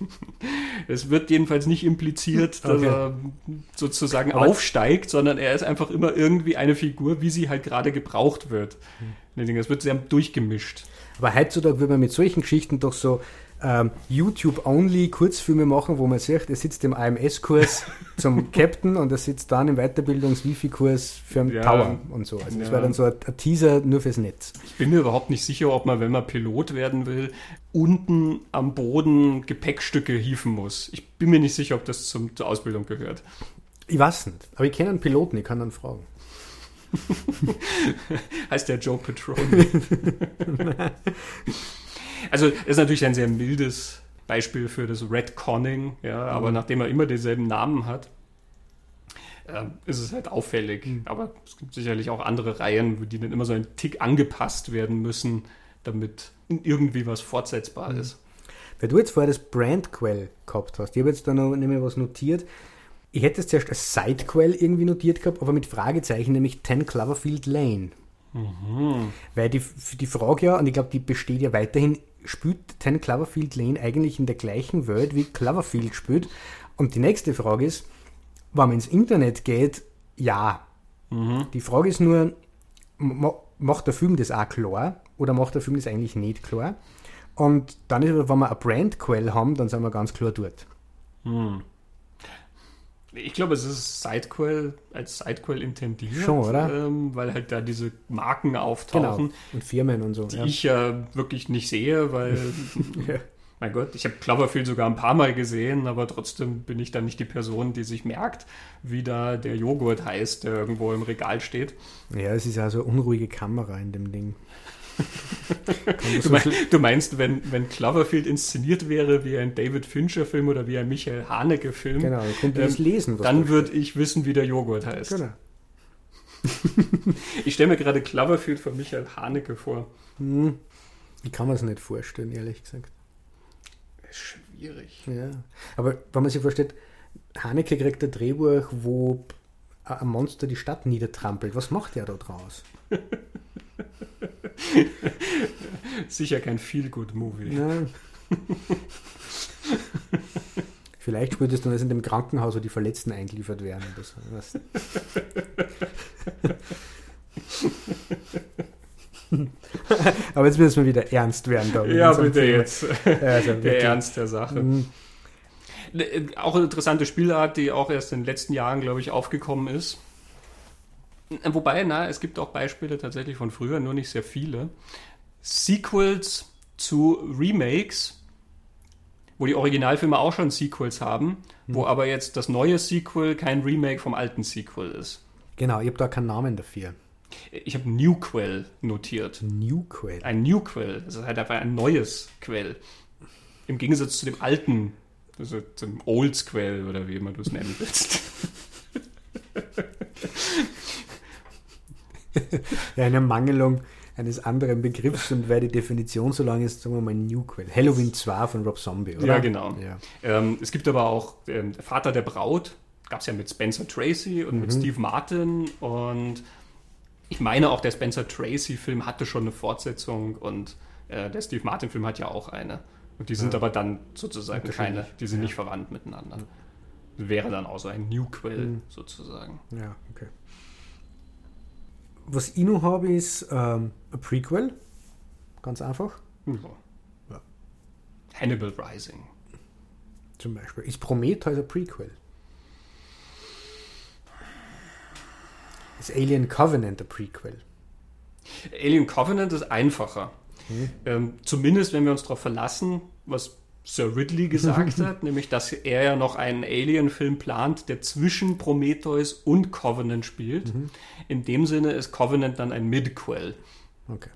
A: Es wird jedenfalls nicht impliziert, dass
B: Okay.
A: er sozusagen
B: Aber-
A: aufsteigt, sondern er ist einfach immer irgendwie eine Figur, wie sie halt gerade gebraucht wird. Es wird sehr durchgemischt.
B: Aber heutzutage würde man mit solchen Geschichten doch so ähm, YouTube-only Kurzfilme machen, wo man sieht, er sitzt im AMS-Kurs zum Captain und er sitzt dann im Weiterbildungs-Wifi-Kurs für einen
A: Ja.
B: Tower und so. Also das
A: Ja.
B: wäre dann so ein, ein Teaser nur fürs Netz.
A: Ich bin mir überhaupt nicht sicher, ob man, wenn man Pilot werden will, unten am Boden Gepäckstücke hieven muss. Ich bin mir nicht sicher, ob das zum, zur Ausbildung gehört.
B: Ich weiß nicht, aber ich kenne einen Piloten, ich kann dann fragen.
A: heißt der Joe Petroni. also ist natürlich ein sehr mildes Beispiel für das Redconning, ja, aber
B: Mhm.
A: nachdem er immer denselben Namen hat, ähm, ist es halt auffällig.
B: Mhm.
A: Aber es gibt sicherlich auch andere Reihen, die dann immer so ein Tick angepasst werden müssen, damit irgendwie was fortsetzbar
B: Mhm.
A: ist.
B: Weil du jetzt vorher das Brandquell gehabt hast. Ich habe jetzt da noch nämlich was notiert. Ich hätte es zuerst als Sidequell irgendwie notiert gehabt, aber mit Fragezeichen, nämlich 10 Cloverfield Lane. Weil die, die Frage ja, und ich glaube, die besteht ja weiterhin, spielt 10 Cloverfield Lane eigentlich in der gleichen Welt wie Cloverfield spielt? Und die nächste Frage ist, wenn man ins Internet geht, ja. Die Frage ist nur, ma- macht der Film das auch klar oder macht der Film das eigentlich nicht klar? Und dann ist aber, wenn wir eine Brandquell haben, dann sind wir ganz klar dort.
A: Ich glaube, es ist Sidequel als Sidequel intendiert.
B: Schon, oder?
A: Ähm, weil halt da diese Marken auftauchen.
B: Genau. Und Firmen und so.
A: die
B: Ja.
A: ich ja wirklich nicht sehe, weil,
B: Ja.
A: mein Gott, ich habe Cloverfield sogar ein paar Mal gesehen, aber trotzdem bin ich dann nicht die Person, die sich merkt, wie da der Joghurt heißt, der irgendwo im Regal steht.
B: ja, es ist ja so eine unruhige Kamera in dem Ding.
A: Du, mein, du meinst, wenn, wenn Cloverfield inszeniert wäre wie ein David Fincher-Film oder wie ein Michael Haneke-Film,
B: genau, dann
A: Ähm,
B: das lesen.
A: dann
B: da
A: würde ich wissen, wie der Joghurt heißt.
B: Genau.
A: Ich stelle mir gerade Cloverfield von Michael Haneke vor.
B: Hm. Ich kann mir es nicht vorstellen, ehrlich gesagt.
A: Schwierig.
B: Ja. Aber wenn man sich vorstellt, Haneke kriegt ein Drehbuch, wo ein Monster die Stadt niedertrampelt. Was macht er da draus?
A: Sicher kein Feel-Good-Movie.
B: Vielleicht spielt es dann erst in dem Krankenhaus, wo die Verletzten eingeliefert werden. Was? Aber jetzt müssen wir wieder ernst werden. Da
A: Ja, bitte
B: Thema.
A: jetzt.
B: Also
A: Der. Ernst der Sache.
B: Mhm.
A: Äh, Auch eine interessante Spielart, die auch erst in den letzten Jahren, glaube ich, aufgekommen ist. Wobei, na, es gibt auch Beispiele tatsächlich von früher, nur nicht sehr viele. Sequels zu Remakes, wo die Originalfilme auch schon Sequels haben, wo aber jetzt das neue Sequel kein Remake vom alten Sequel ist.
B: Genau, ich habe da keinen Namen dafür.
A: Ich habe Newquel notiert.
B: Newquel.
A: Ein Newquel, das ist halt einfach ein neues Quell. Im Gegensatz zu dem alten, also zum Old Squell oder wie immer du es nennen willst.
B: Ja, eine Mangelung eines anderen Begriffs und weil die Definition so lang ist, sagen wir mal Newquel. Halloween 2 von Rob Zombie, oder?
A: Ja, genau.
B: Ja.
A: Ähm, es gibt aber auch ähm, der Vater der Braut, gab es ja mit Spencer Tracy und mit Steve Martin und ich meine auch der Spencer Tracy-Film hatte schon eine Fortsetzung und äh, der Steve Martin-Film hat ja auch eine. Und die sind
B: Ja.
A: aber dann sozusagen keine, die sind
B: Ja.
A: nicht verwandt miteinander. Wäre dann auch so ein Newquel
B: Mhm.
A: sozusagen.
B: Ja, okay. Was ich noch habe, ist ähm, ein Prequel. Ganz einfach.
A: Ja.
B: Ja.
A: Hannibal Rising.
B: Zum Beispiel. Ist Prometheus ein Prequel? Ist Alien Covenant ein Prequel?
A: Alien Covenant ist einfacher. Ähm, zumindest, wenn wir uns darauf verlassen, was Sir Ridley gesagt hat, nämlich, dass er ja noch einen Alien-Film plant, der zwischen Prometheus und Covenant spielt. In dem Sinne ist Covenant dann ein Midquel.
B: Okay.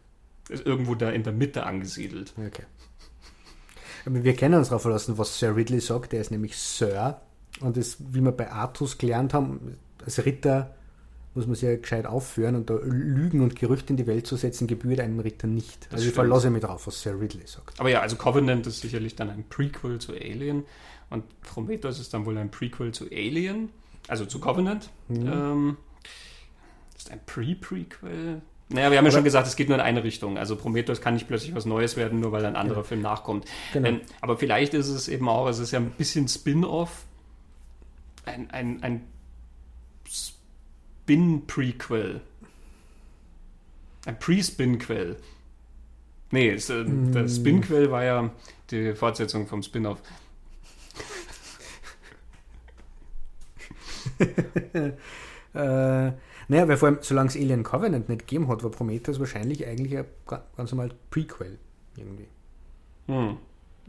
A: Ist irgendwo da in der Mitte angesiedelt.
B: okay. Aber wir können uns darauf verlassen, was Sir Ridley sagt. Der ist nämlich Sir. Und das, wie wir bei Artus gelernt haben, als Ritter muss man sich ja gescheit aufführen und da Lügen und Gerüchte in die Welt zu setzen, gebührt einem Ritter nicht. also ich
A: stimmt.
B: verlasse mich darauf, was Sir Ridley sagt.
A: Aber ja, also Covenant ist sicherlich dann ein Prequel zu Alien und Prometheus ist dann wohl ein Prequel zu Alien, also zu Covenant.
B: Mhm.
A: Ähm, ist ein Pre-Prequel? Naja, wir haben ja schon gesagt, es geht nur in eine Richtung. Also Prometheus kann nicht plötzlich was Neues werden, nur weil ein anderer Film nachkommt.
B: Genau.
A: Ähm, aber vielleicht ist es eben auch, es ist ja ein bisschen Spin-off, ein, ein, ein Spin-Prequel. Ein Pre-Spin-Quell. Nee, es, äh, der Spin-Quell war ja die Fortsetzung vom Spin-off.
B: Äh, naja, weil vor allem, solange es Alien Covenant nicht gegeben hat, war Prometheus wahrscheinlich eigentlich ein ga- ganz normal Prequel irgendwie.
A: Hm.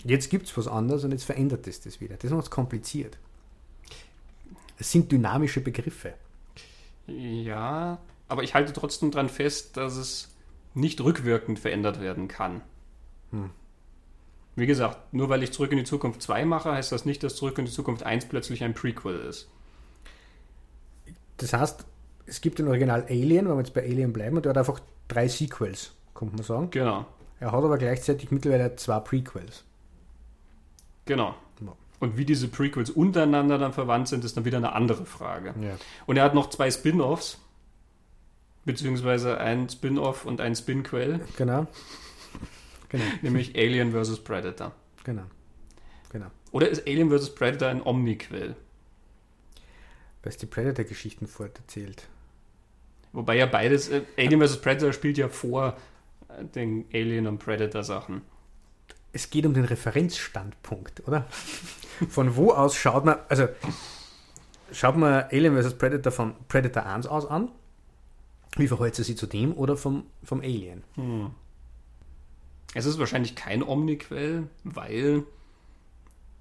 B: Jetzt gibt es was anderes und jetzt verändert es das wieder. Das macht es kompliziert. Es sind dynamische Begriffe.
A: Ja, aber ich halte trotzdem dran fest, dass es nicht rückwirkend verändert werden kann.
B: Hm.
A: Wie gesagt, nur weil ich Zurück in die Zukunft 2 mache, heißt das nicht, dass Zurück in die Zukunft 1 plötzlich ein Prequel ist.
B: Das heißt, es gibt den Original Alien, wenn wir jetzt bei Alien bleiben, und der hat einfach drei Sequels, könnte man sagen.
A: Genau,
B: Er hat aber gleichzeitig mittlerweile zwei Prequels.
A: genau. Und wie diese Prequels untereinander dann verwandt sind, ist dann wieder eine andere Frage.
B: Ja.
A: Und er hat noch zwei Spin-offs, beziehungsweise ein Spin-off und ein Spin-Quell,
B: Genau. Genau,
A: nämlich Alien vs. Predator.
B: genau. Genau.
A: Oder ist Alien vs. Predator ein Omni-Quell?
B: Weil es die Predator-Geschichten forterzählt.
A: Wobei ja beides, äh, Alien vs. Predator spielt ja vor äh, den Alien- und Predator-Sachen.
B: Es geht um den Referenzstandpunkt, oder? Von wo aus schaut man, also schaut man Alien vs. Predator von Predator 1 aus an? Wie verhält sie sich zu dem oder vom, vom Alien?
A: Hm. Es ist wahrscheinlich kein Omni-Quell, weil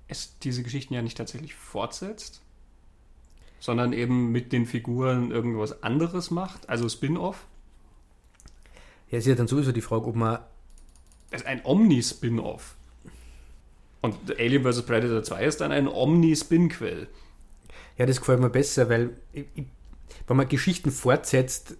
A: es diese Geschichten ja nicht tatsächlich fortsetzt, sondern eben mit den Figuren irgendwas anderes macht, also Spin-off.
B: Ja, es ist ja dann sowieso die Frage, ob man
A: Ist ein Omni-Spin-off. Und Alien vs. Predator 2 ist dann ein Omni-Spin-Quell.
B: Ja, das gefällt mir besser, weil ich, ich, wenn man Geschichten fortsetzt,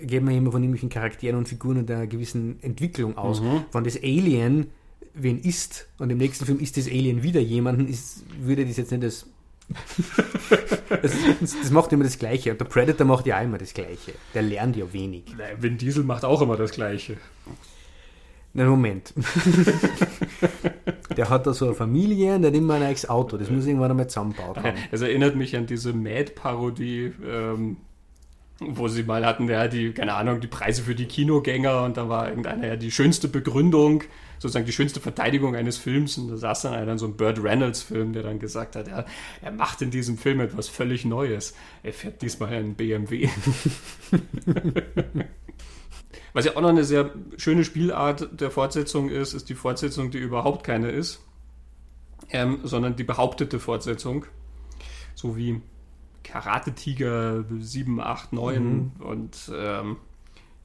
B: geht man immer von irgendwelchen Charakteren und Figuren und einer gewissen Entwicklung aus.
A: Mhm.
B: Wenn das Alien wen ist und im nächsten Film ist das Alien wieder jemanden, ist, würde das jetzt nicht das. das, das macht immer das Gleiche. Und der Predator macht ja auch immer das Gleiche. Der lernt ja wenig.
A: Naja, Vin Diesel macht auch immer das Gleiche.
B: Na, Moment. der hat da so eine Familie und der hat immer ein neues Auto. Das muss irgendwann einmal zusammengebaut haben.
A: Es erinnert mich an diese Mad-Parodie, ähm, wo sie mal hatten, ja, die, keine Ahnung, die Preise für die Kinogänger und da war irgendeiner ja die schönste Begründung, sozusagen die schönste Verteidigung eines Films und da saß dann einer in so einem Burt Reynolds-Film, der dann gesagt hat, ja, er macht in diesem Film etwas völlig Neues. Er fährt diesmal einen BMW. Was ja auch noch eine sehr schöne Spielart der Fortsetzung ist, ist die Fortsetzung, die überhaupt keine ist, ähm, sondern die behauptete Fortsetzung. So wie Karate Tiger 7, 8, 9 und ähm,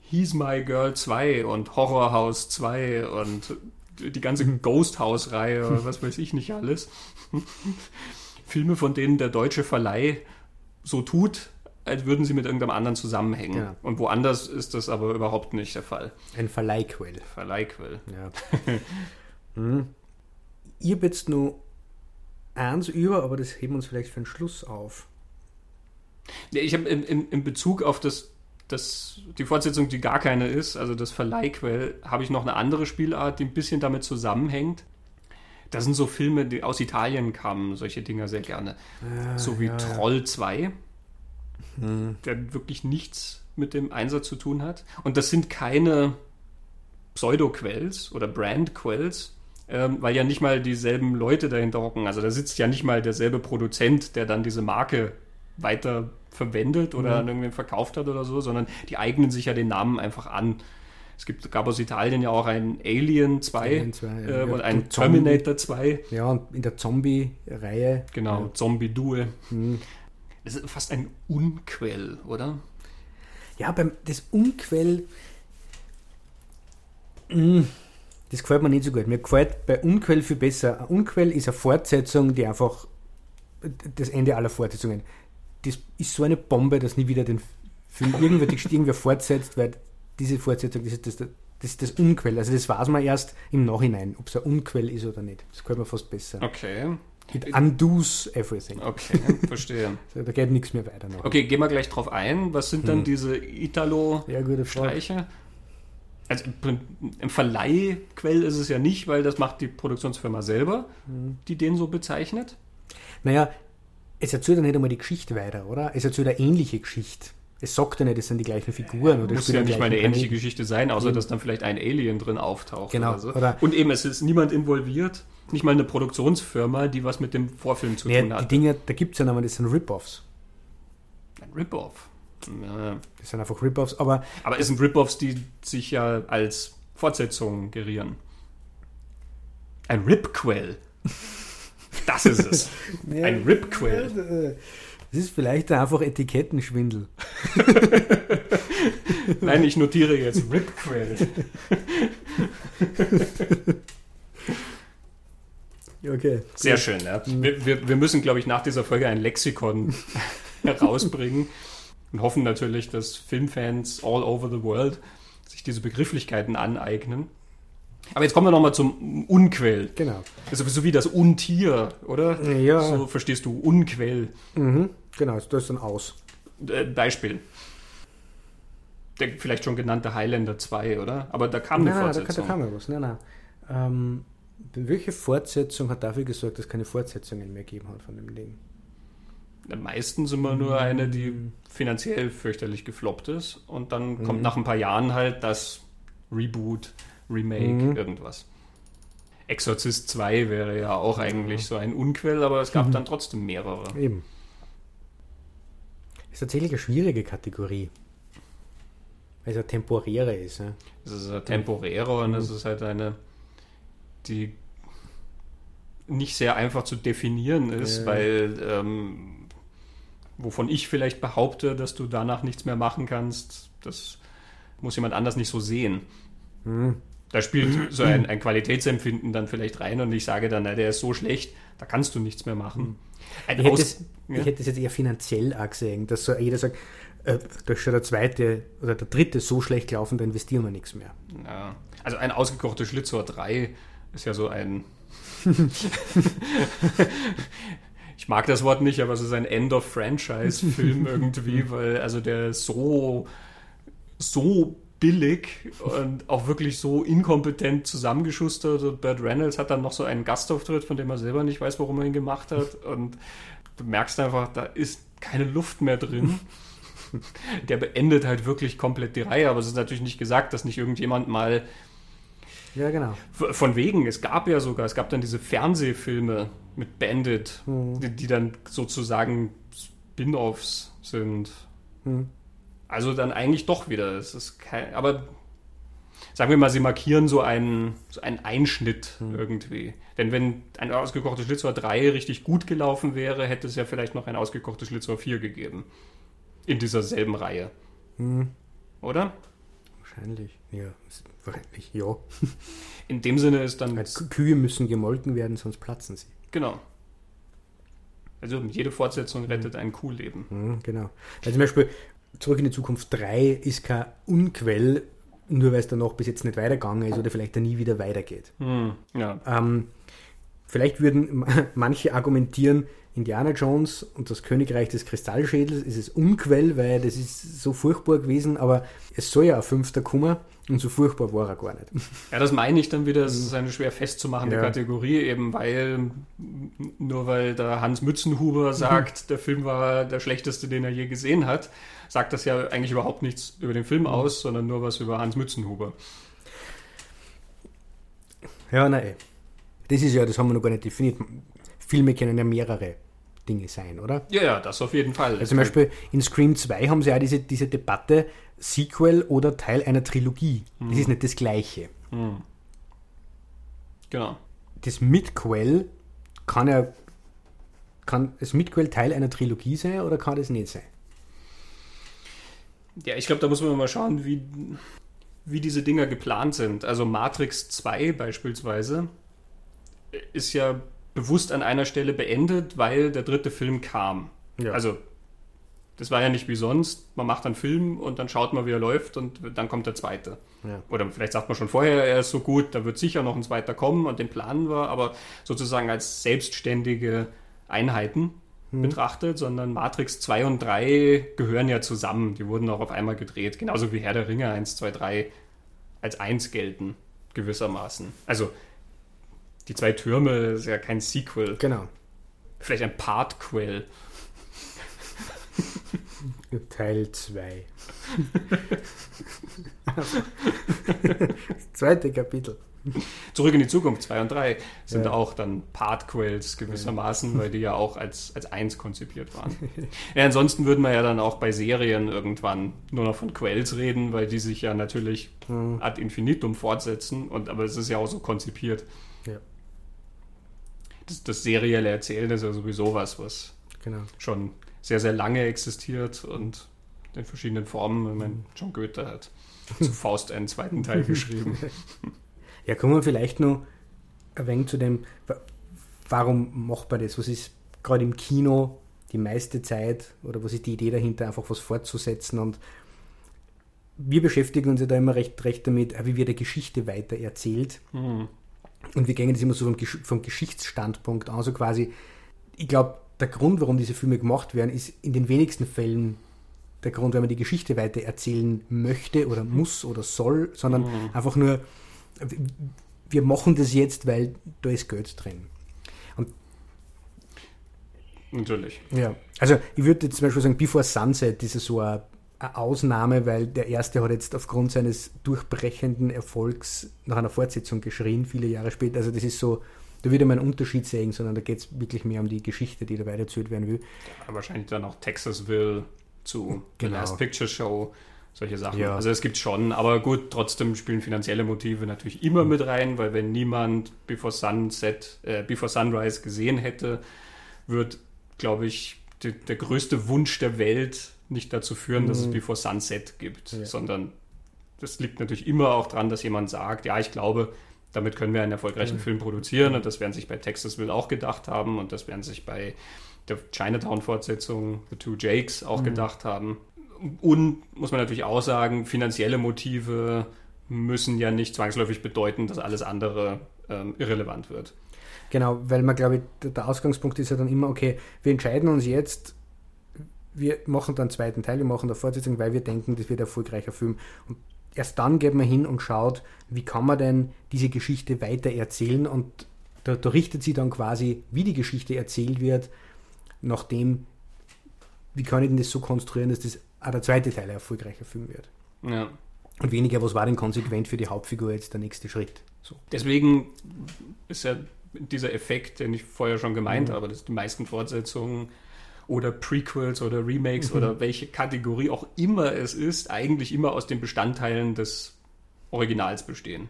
A: He's My Girl 2 und Horror House 2 und die ganze Ghost House Reihe oder was weiß ich nicht alles. Filme, von denen der deutsche Verleih so tut, als würden sie mit irgendeinem anderen zusammenhängen.
B: Ja.
A: Und woanders ist das aber überhaupt nicht der Fall.
B: Ein Verleihquell.
A: Verleihquell.
B: Ja. hm. Habe jetzt nur eins über, aber das heben wir uns vielleicht für den Schluss auf.
A: Nee, ich habe in, in, in Bezug auf das, das, die Fortsetzung, die gar keine ist, also das Verleihquell, habe ich noch eine andere Spielart, die ein bisschen damit zusammenhängt. Das sind so Filme, die aus Italien kamen, solche Dinger sehr gerne. so wie
B: ja, ja.
A: Troll 2,
B: Hm.
A: der wirklich nichts mit dem Einsatz zu tun hat. Und das sind keine Pseudo-Quells oder Brand-Quells, ähm, weil ja nicht mal dieselben Leute dahinter hocken. Also da sitzt ja nicht mal derselbe Produzent, der dann diese Marke weiter verwendet oder
B: Mhm.
A: an irgendwen verkauft hat oder so, sondern die eignen sich ja den Namen einfach an. Es gibt, gab aus Italien ja auch ein Alien 2
B: Alien 2, ja.
A: äh,
B: Ja,
A: und ein
B: und Zombie.
A: Terminator 2.
B: Ja, und in der Zombie-Reihe.
A: Genau, Zombie Duel.
B: Hm.
A: Das ist fast ein Unquell, oder?
B: Ja, beim das Unquell. Hm, Das gefällt mir nicht so gut. Mir gefällt bei Unquell viel besser. Ein Unquell ist eine Fortsetzung, die einfach das Ende aller Fortsetzungen. Das ist so eine Bombe, dass nie wieder den Film irgendwer, irgendwer fortsetzt, weil diese Fortsetzung, das ist das, das ist das Unquell. Also das weiß man erst im Nachhinein, ob es ein Unquell ist oder nicht. Das gefällt mir fast besser.
A: Okay.
B: It undoes everything.
A: Okay, verstehe.
B: Da geht nichts mehr weiter noch.
A: Okay, gehen wir gleich drauf ein. Was sind dann
B: Hm.
A: diese Italo-
B: Ja, gute Frage.
A: Streiche. Also im, Verleihquell ist es ja nicht, weil das macht die Produktionsfirma selber,
B: Hm.
A: die den so bezeichnet.
B: Naja, es erzählt ja nicht einmal die Geschichte weiter, oder? Es erzählt eine ähnliche Geschichte. Es sagt ja nicht, es sind die gleichen Figuren. Oder
A: Muss ja nicht mal eine
B: gleichen
A: ähnliche
B: Planeten.
A: Geschichte sein, außer
B: Eben.
A: dass dann vielleicht ein Alien drin auftaucht.
B: Genau,
A: Oder so.
B: oder-
A: Und eben, es ist niemand involviert, nicht mal eine Produktionsfirma, die was mit dem Vorfilm zu tun
B: Nee, die
A: hat.
B: Dinge, da gibt es ja nochmal, das sind Rip-Offs.
A: Ein Rip-Off. Ja.
B: Das sind einfach Rip-Offs, aber
A: Aber es sind Rip-Offs, die sich ja als Fortsetzung gerieren. Ein Rip-Quell. Das ist es. Ein Rip-Quell.
B: Das ist vielleicht einfach Etikettenschwindel.
A: Nein, ich notiere jetzt Rip-Quell.
B: Okay.
A: Sehr schön, ja. Wir, wir, wir müssen, glaube ich, nach dieser Folge ein Lexikon herausbringen und hoffen natürlich, dass Filmfans all over the world sich diese Begrifflichkeiten aneignen. Aber jetzt kommen wir nochmal zum Unquell.
B: Genau.
A: Also so wie das Untier, oder?
B: Ja.
A: So verstehst du Unquell.
B: Mhm. Genau, das ist dann aus.
A: Äh, Beispiel. Der vielleicht schon genannte Highlander 2, oder? Aber da kam eine
B: nein, da,
A: Fortsetzung.
B: kann- da kam ja was. Nein, nein. Ähm, welche Fortsetzung hat dafür gesorgt, dass es keine Fortsetzungen mehr gegeben hat von dem Ding?
A: Meistens immer nur eine, die
B: Mhm.
A: finanziell fürchterlich gefloppt ist. Und dann kommt nach ein paar Jahren halt das Reboot, Remake,
B: Mhm.
A: irgendwas. Exorcist 2 wäre ja auch eigentlich so ein Unquell, aber es gab
B: Mhm.
A: dann trotzdem mehrere.
B: Eben. Ist tatsächlich eine schwierige Kategorie. Weil es ja temporäre ist. Ja.
A: Es ist eine temporäre und
B: Mhm.
A: es ist halt eine, die nicht sehr einfach zu definieren ist,
B: Ja.
A: weil ähm, wovon ich vielleicht behaupte, dass du danach nichts mehr machen kannst, das muss jemand anders nicht so sehen.
B: Hm.
A: Da spielt so ein, ein Qualitätsempfinden dann vielleicht rein und ich sage dann, na, der ist so schlecht, da kannst du nichts mehr machen. Ein
B: Ich hätte, es,
A: ja.
B: ich hätte es jetzt eher finanziell auch gesehen, dass so jeder sagt, äh, da ist schon der zweite oder der dritte so schlecht gelaufen, da investieren wir nichts mehr.
A: Ja. Also ein ausgekochter Schlitzohr 3 ist ja so ein. ich mag das Wort nicht, aber es ist ein End-of-Franchise-Film irgendwie, weil also der so, so billig und auch wirklich so inkompetent zusammengeschustert und Burt Reynolds hat dann noch so einen Gastauftritt, von dem er selber nicht weiß, warum er ihn gemacht hat und du merkst einfach, da ist keine Luft mehr drin. Der beendet halt wirklich komplett die Reihe, aber es ist natürlich nicht gesagt, dass nicht irgendjemand mal
B: Ja, genau.
A: Von wegen, es gab ja sogar, es gab dann diese Fernsehfilme mit Bandit,
B: Hm.
A: die, die dann sozusagen Spin-offs sind.
B: Hm.
A: Also dann eigentlich doch wieder. Es ist kein, aber sagen wir mal, sie markieren so einen, so einen Einschnitt
B: Hm.
A: irgendwie. Denn wenn ein ausgekochtes Schlitzohr 3 richtig gut gelaufen wäre, hätte es ja vielleicht noch ein ausgekochtes Schlitzohr 4 gegeben. In dieser selben Reihe.
B: Hm.
A: Oder?
B: Wahrscheinlich. Ja, wahrscheinlich, ja.
A: In dem Sinne ist dann.
B: Kü- Kühe müssen gemolken werden, sonst platzen sie.
A: Genau. Also jede Fortsetzung rettet ein Kuhleben.
B: Hm, genau. Weil zum Beispiel Zurück in die Zukunft 3 ist kein Unquell, nur weil es danach bis jetzt nicht weitergegangen ist oder vielleicht da nie wieder weitergeht.
A: Hm, ja.
B: Ähm, vielleicht würden manche argumentieren, Indiana Jones und das Königreich des Kristallschädels ist es Unquell, weil das ist so furchtbar gewesen, aber es soll ja ein fünfter kommen und so furchtbar war er gar nicht.
A: ja, das meine ich dann wieder, es ist eine schwer festzumachende
B: Ja.
A: Kategorie, eben weil, nur weil der Hans Mützenhuber sagt, der Film war der schlechteste, den er je gesehen hat, sagt das ja eigentlich überhaupt nichts über den Film aus, sondern nur was über Hans Mützenhuber.
B: Ja, nein. Das ist ja, das haben wir noch gar nicht definiert. Filme können ja mehrere Dinge sein, oder?
A: Ja, ja, das auf jeden Fall.
B: Also zum Beispiel in Scream 2 haben sie ja diese, diese Debatte, Sequel oder Teil einer Trilogie. Das ist nicht das Gleiche.
A: Hm. Genau.
B: Das Midquell kann ja, kann das Midquell Teil einer Trilogie sein oder kann das nicht sein?
A: Ja, ich glaube, da muss man mal schauen, wie, wie diese Dinger geplant sind. Also Matrix 2 beispielsweise ist ja bewusst an einer Stelle beendet, weil der dritte Film kam.
B: Ja.
A: Also Das war ja nicht wie sonst. Man macht einen Film und dann schaut man, wie er läuft und dann kommt der zweite. Ja. Oder vielleicht sagt man schon vorher, er ist so gut, da wird sicher noch ein zweiter kommen und den planen wir, aber sozusagen als selbstständige Einheiten mhm. betrachtet, sondern Matrix 2 und 3 gehören ja zusammen. Die wurden auch auf einmal gedreht, genauso wie Herr der Ringe 1, 2, 3 als eins gelten, gewissermaßen. Also die zwei Türme ist ja kein Sequel.
B: Genau.
A: Vielleicht ein Partquell.
B: Teil 2. das zweite Kapitel.
A: Zurück in die Zukunft 2 und 3 sind ja. auch dann Partquels gewissermaßen, ja. weil die ja auch als, als eins konzipiert waren. ja, ansonsten würden wir ja dann auch bei Serien irgendwann nur noch von Quells reden, weil die sich ja natürlich mhm. ad infinitum fortsetzen, und, aber es ist ja auch so konzipiert. Das, das serielle Erzählen ist ja sowieso was, was genau. schon sehr, sehr lange existiert und in verschiedenen Formen. Ich meine, John Goethe hat zu Faust einen zweiten Teil geschrieben.
B: Ja, kommen wir vielleicht noch ein wenig zu dem, warum macht man das? Was ist gerade im Kino die meiste Zeit oder was ist die Idee dahinter, einfach was fortzusetzen? Und wir beschäftigen uns ja da immer recht, recht damit, wie wird eine Geschichte weiter erzählt. Mhm. Und wir gehen das immer so vom, vom Geschichtsstandpunkt an, also quasi, ich glaube, der Grund, warum diese Filme gemacht werden, ist in den wenigsten Fällen der Grund, wenn man die Geschichte weiter erzählen möchte oder muss oder soll, sondern mhm. einfach nur, wir machen das jetzt, weil da ist Geld drin. Und
A: Natürlich.
B: Ja, also ich würde zum Beispiel sagen, Before Sunset ist so eine, eine Ausnahme, weil der erste hat jetzt aufgrund seines durchbrechenden Erfolgs nach einer Fortsetzung geschrien, viele Jahre später. Also das ist so, da würde man einen Unterschied sehen, sondern da geht es wirklich mehr um die Geschichte, die da weitererzählt werden will.
A: Ja, wahrscheinlich dann auch Texasville zu genau. The Last Picture Show solche Sachen. Ja. Also es gibt schon, aber gut, trotzdem spielen finanzielle Motive natürlich immer mit rein, weil wenn niemand Before Sunset, äh, Before Sunrise gesehen hätte, wird, glaube ich, der größte Wunsch der Welt nicht dazu führen, mhm. dass es mhm. Before Sunset gibt, ja. sondern das liegt natürlich immer auch daran, dass jemand sagt, ja, ich glaube, damit können wir einen erfolgreichen mhm. Film produzieren und das werden sich bei Texasville auch gedacht haben und das werden sich bei der Chinatown-Fortsetzung The Two Jakes auch mhm. gedacht haben. Und muss man natürlich auch sagen, finanzielle Motive müssen ja nicht zwangsläufig bedeuten, dass alles andere ähm, irrelevant wird.
B: Genau, weil man, glaube ich, der Ausgangspunkt ist ja dann immer, okay, wir entscheiden uns jetzt, wir machen dann einen zweiten Teil, wir machen eine Fortsetzung, weil wir denken, das wird ein erfolgreicher Film. Und erst dann geht man hin und schaut, wie kann man denn diese Geschichte weiter erzählen und da, da richtet sie dann quasi, wie die Geschichte erzählt wird, nach dem, wie kann ich denn das so konstruieren, dass das auch der zweite Teil ein erfolgreicher Film wird.
A: Ja.
B: Und weniger, was war denn konsequent für die Hauptfigur jetzt der nächste Schritt.
A: So. Deswegen ist ja dieser Effekt, den ich vorher schon gemeint mhm. habe, dass die meisten Fortsetzungen oder Prequels oder Remakes mhm. oder welche Kategorie auch immer es ist, eigentlich immer aus den Bestandteilen des Originals bestehen.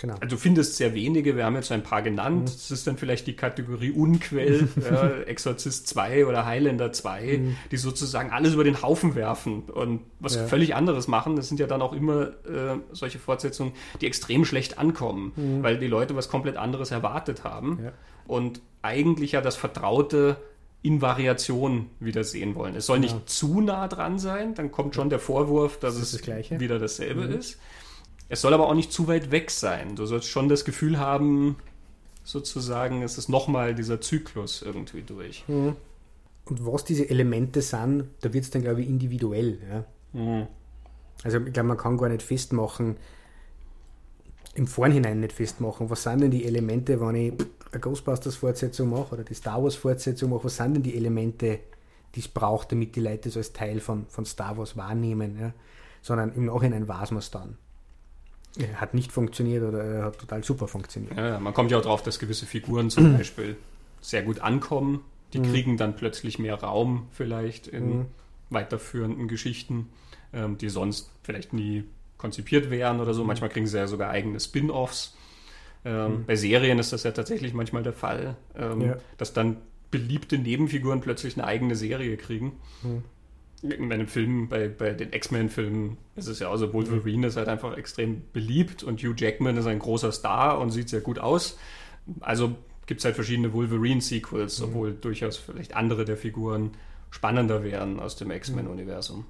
A: Genau. Also du findest sehr wenige, wir haben jetzt ein paar genannt. Mhm. Das ist dann vielleicht die Kategorie Unquell, ja, Exorzist 2 oder Highlander 2, mhm. die sozusagen alles über den Haufen werfen und was ja. völlig anderes machen. Das sind ja dann auch immer äh, solche Fortsetzungen, die extrem schlecht ankommen, mhm. weil die Leute was komplett anderes erwartet haben ja. und eigentlich ja das Vertraute in Variation wieder sehen wollen. Es soll nicht zu nah dran sein, dann kommt schon der Vorwurf, dass das es das wieder dasselbe mhm. ist. Es soll aber auch nicht zu weit weg sein. Du sollst schon das Gefühl haben, sozusagen, es ist nochmal dieser Zyklus irgendwie durch.
B: Mhm. Und was diese Elemente sind, da wird es dann, glaube ich, individuell. Ja? Mhm. Also ich glaube, man kann gar nicht festmachen, im Vorhinein nicht festmachen, was sind denn die Elemente, wenn ich eine Ghostbusters-Fortsetzung mache oder die Star Wars-Fortsetzung mache, was sind denn die Elemente, die es braucht, damit die Leute das als Teil von, von Star Wars wahrnehmen. Ja? Sondern im Nachhinein weiß man es dann hat nicht funktioniert oder hat total super funktioniert.
A: Ja, man kommt ja auch drauf, dass gewisse Figuren zum Beispiel sehr gut ankommen. Die mhm. kriegen dann plötzlich mehr Raum vielleicht in mhm. weiterführenden Geschichten, ähm, die sonst vielleicht nie konzipiert wären oder so. Mhm. Manchmal kriegen sie ja sogar eigene Spin-offs. Ähm, mhm. Bei Serien ist das ja tatsächlich manchmal der Fall, ähm, ja. dass dann beliebte Nebenfiguren plötzlich eine eigene Serie kriegen. Mhm in meinem Film, bei, bei den X-Men-Filmen ist es ja auch so, Wolverine ist halt einfach extrem beliebt und Hugh Jackman ist ein großer Star und sieht sehr gut aus. Also gibt es halt verschiedene Wolverine-Sequels, mhm. obwohl durchaus vielleicht andere der Figuren spannender wären aus dem X-Men-Universum.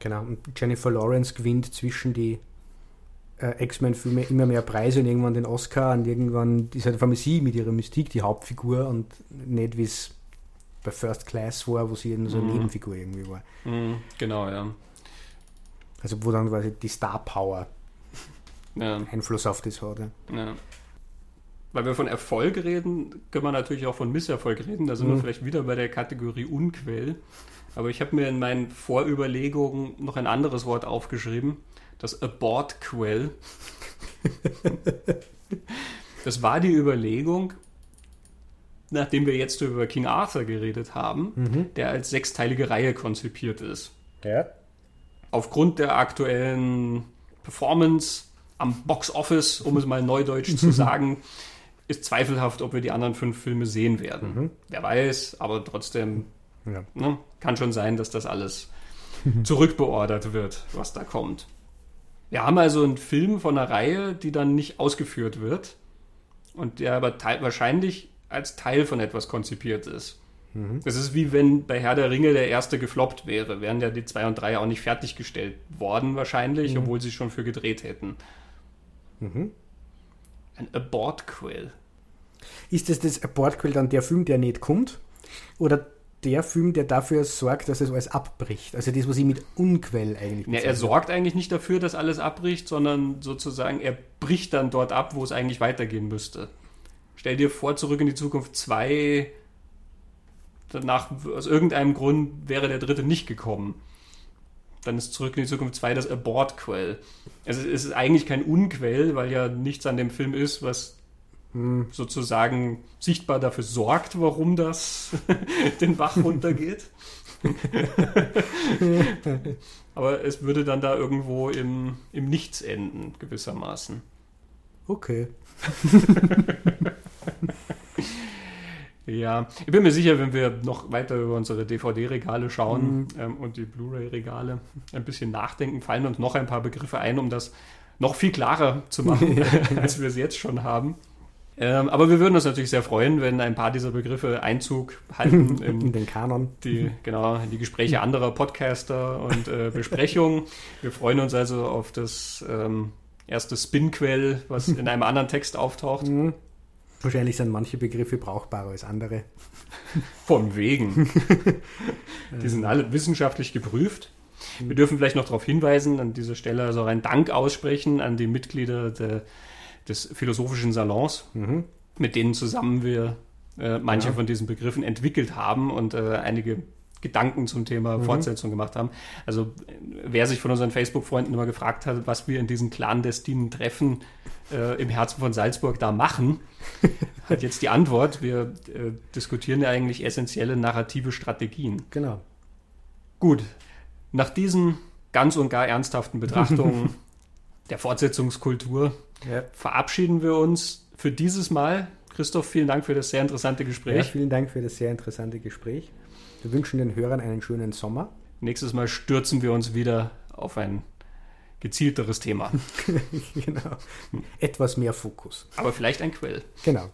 B: Genau, und Jennifer Lawrence gewinnt zwischen die äh, X-Men-Filme immer mehr Preise und irgendwann den Oscar und irgendwann ist halt vor allem sie mit ihrer Mystik die Hauptfigur und nicht wie es bei First Class war, wo sie eben so eine
A: Mhm.
B: Nebenfigur irgendwie war.
A: Mhm, genau, ja.
B: Also wo dann quasi die Star Power
A: ja.
B: Einfluss auf das hat. Ja.
A: Weil wir von Erfolg reden, können wir natürlich auch von Misserfolg reden. Da sind wir
B: Mhm.
A: vielleicht wieder bei der Kategorie Unquell. Aber ich habe mir in meinen Vorüberlegungen noch ein anderes Wort aufgeschrieben, das Abortquell. das war die Überlegung, nachdem wir jetzt über King Arthur geredet haben,
B: Mhm.
A: der als sechsteilige Reihe konzipiert ist
B: ja.
A: aufgrund der aktuellen Performance am Box Office, um es mal neudeutsch zu sagen, ist zweifelhaft, ob wir die anderen fünf Filme sehen werden.
B: Mhm.
A: Wer weiß, aber trotzdem
B: ja.
A: ne, kann schon sein, dass das alles zurückbeordert wird, was da kommt. Wir haben also einen Film von einer Reihe, die dann nicht ausgeführt wird und der aber wahrscheinlich als Teil von etwas konzipiert ist.
B: Mhm.
A: Das ist wie wenn bei Herr der Ringe der erste gefloppt wäre. Wären ja die 2 und 3 auch nicht fertiggestellt worden wahrscheinlich,
B: Mhm.
A: obwohl sie schon für gedreht hätten.
B: Mhm.
A: Ein Abort-Quill.
B: Ist das das Abortquell dann der Film, der nicht kommt? Oder der Film, der dafür sorgt, dass es alles abbricht? Also das, was ich mit Unquell eigentlich
A: Ja, er
B: bezeichne.
A: sorgt eigentlich nicht dafür, dass alles abbricht, sondern sozusagen er bricht dann dort ab, wo es eigentlich weitergehen müsste. Stell dir vor, zurück in die Zukunft 2, danach, aus irgendeinem Grund wäre der dritte nicht gekommen. Dann ist zurück in die Zukunft 2 das Abort-Quell. Also es ist eigentlich kein Unquell, weil ja nichts an dem Film ist, was
B: Hm.
A: sozusagen sichtbar dafür sorgt, warum das den Bach runtergeht. Aber es würde dann da irgendwo im, im Nichts enden, gewissermaßen.
B: Okay.
A: Ja, ich bin mir sicher, wenn wir noch weiter über unsere DVD-Regale schauen
B: Mhm.
A: ähm, und die Blu-ray-Regale ein bisschen nachdenken, fallen uns noch ein paar Begriffe ein, um das noch viel klarer zu machen, als wir es jetzt schon haben. Ähm, aber wir würden uns natürlich sehr freuen, wenn ein paar dieser Begriffe Einzug halten
B: In
A: in
B: den Kanon.
A: die, genau, in die Gespräche anderer Podcaster und äh, Besprechungen. Wir freuen uns also auf das ähm, erste Spinquell, was in einem anderen Text auftaucht.
B: Mhm. Wahrscheinlich sind manche Begriffe brauchbarer als andere.
A: Von wegen. Die sind alle wissenschaftlich geprüft. Wir dürfen vielleicht noch darauf hinweisen, an dieser Stelle also einen Dank aussprechen an die Mitglieder der, des Philosophischen Salons,
B: Mhm.
A: mit denen zusammen wir äh, manche
B: Ja.
A: von diesen Begriffen entwickelt haben und äh, einige Gedanken zum Thema
B: Mhm.
A: Fortsetzung gemacht haben. Also wer sich von unseren Facebook-Freunden immer gefragt hat, was wir in diesen clandestinen Treffen äh, im Herzen von Salzburg da machen, hat jetzt die Antwort. Wir äh, diskutieren ja eigentlich essentielle narrative Strategien.
B: Genau.
A: Gut, nach diesen ganz und gar ernsthaften Betrachtungen der Fortsetzungskultur
B: Ja.
A: verabschieden wir uns für dieses Mal. Christoph, vielen Dank für das sehr interessante
B: ja,
A: Gespräch.
B: vielen Dank für das sehr interessante Gespräch. Wir wünschen den Hörern einen schönen Sommer.
A: Nächstes Mal stürzen wir uns wieder auf ein gezielteres Thema.
B: genau. Etwas mehr Fokus.
A: Aber vielleicht ein Quell.
B: Genau.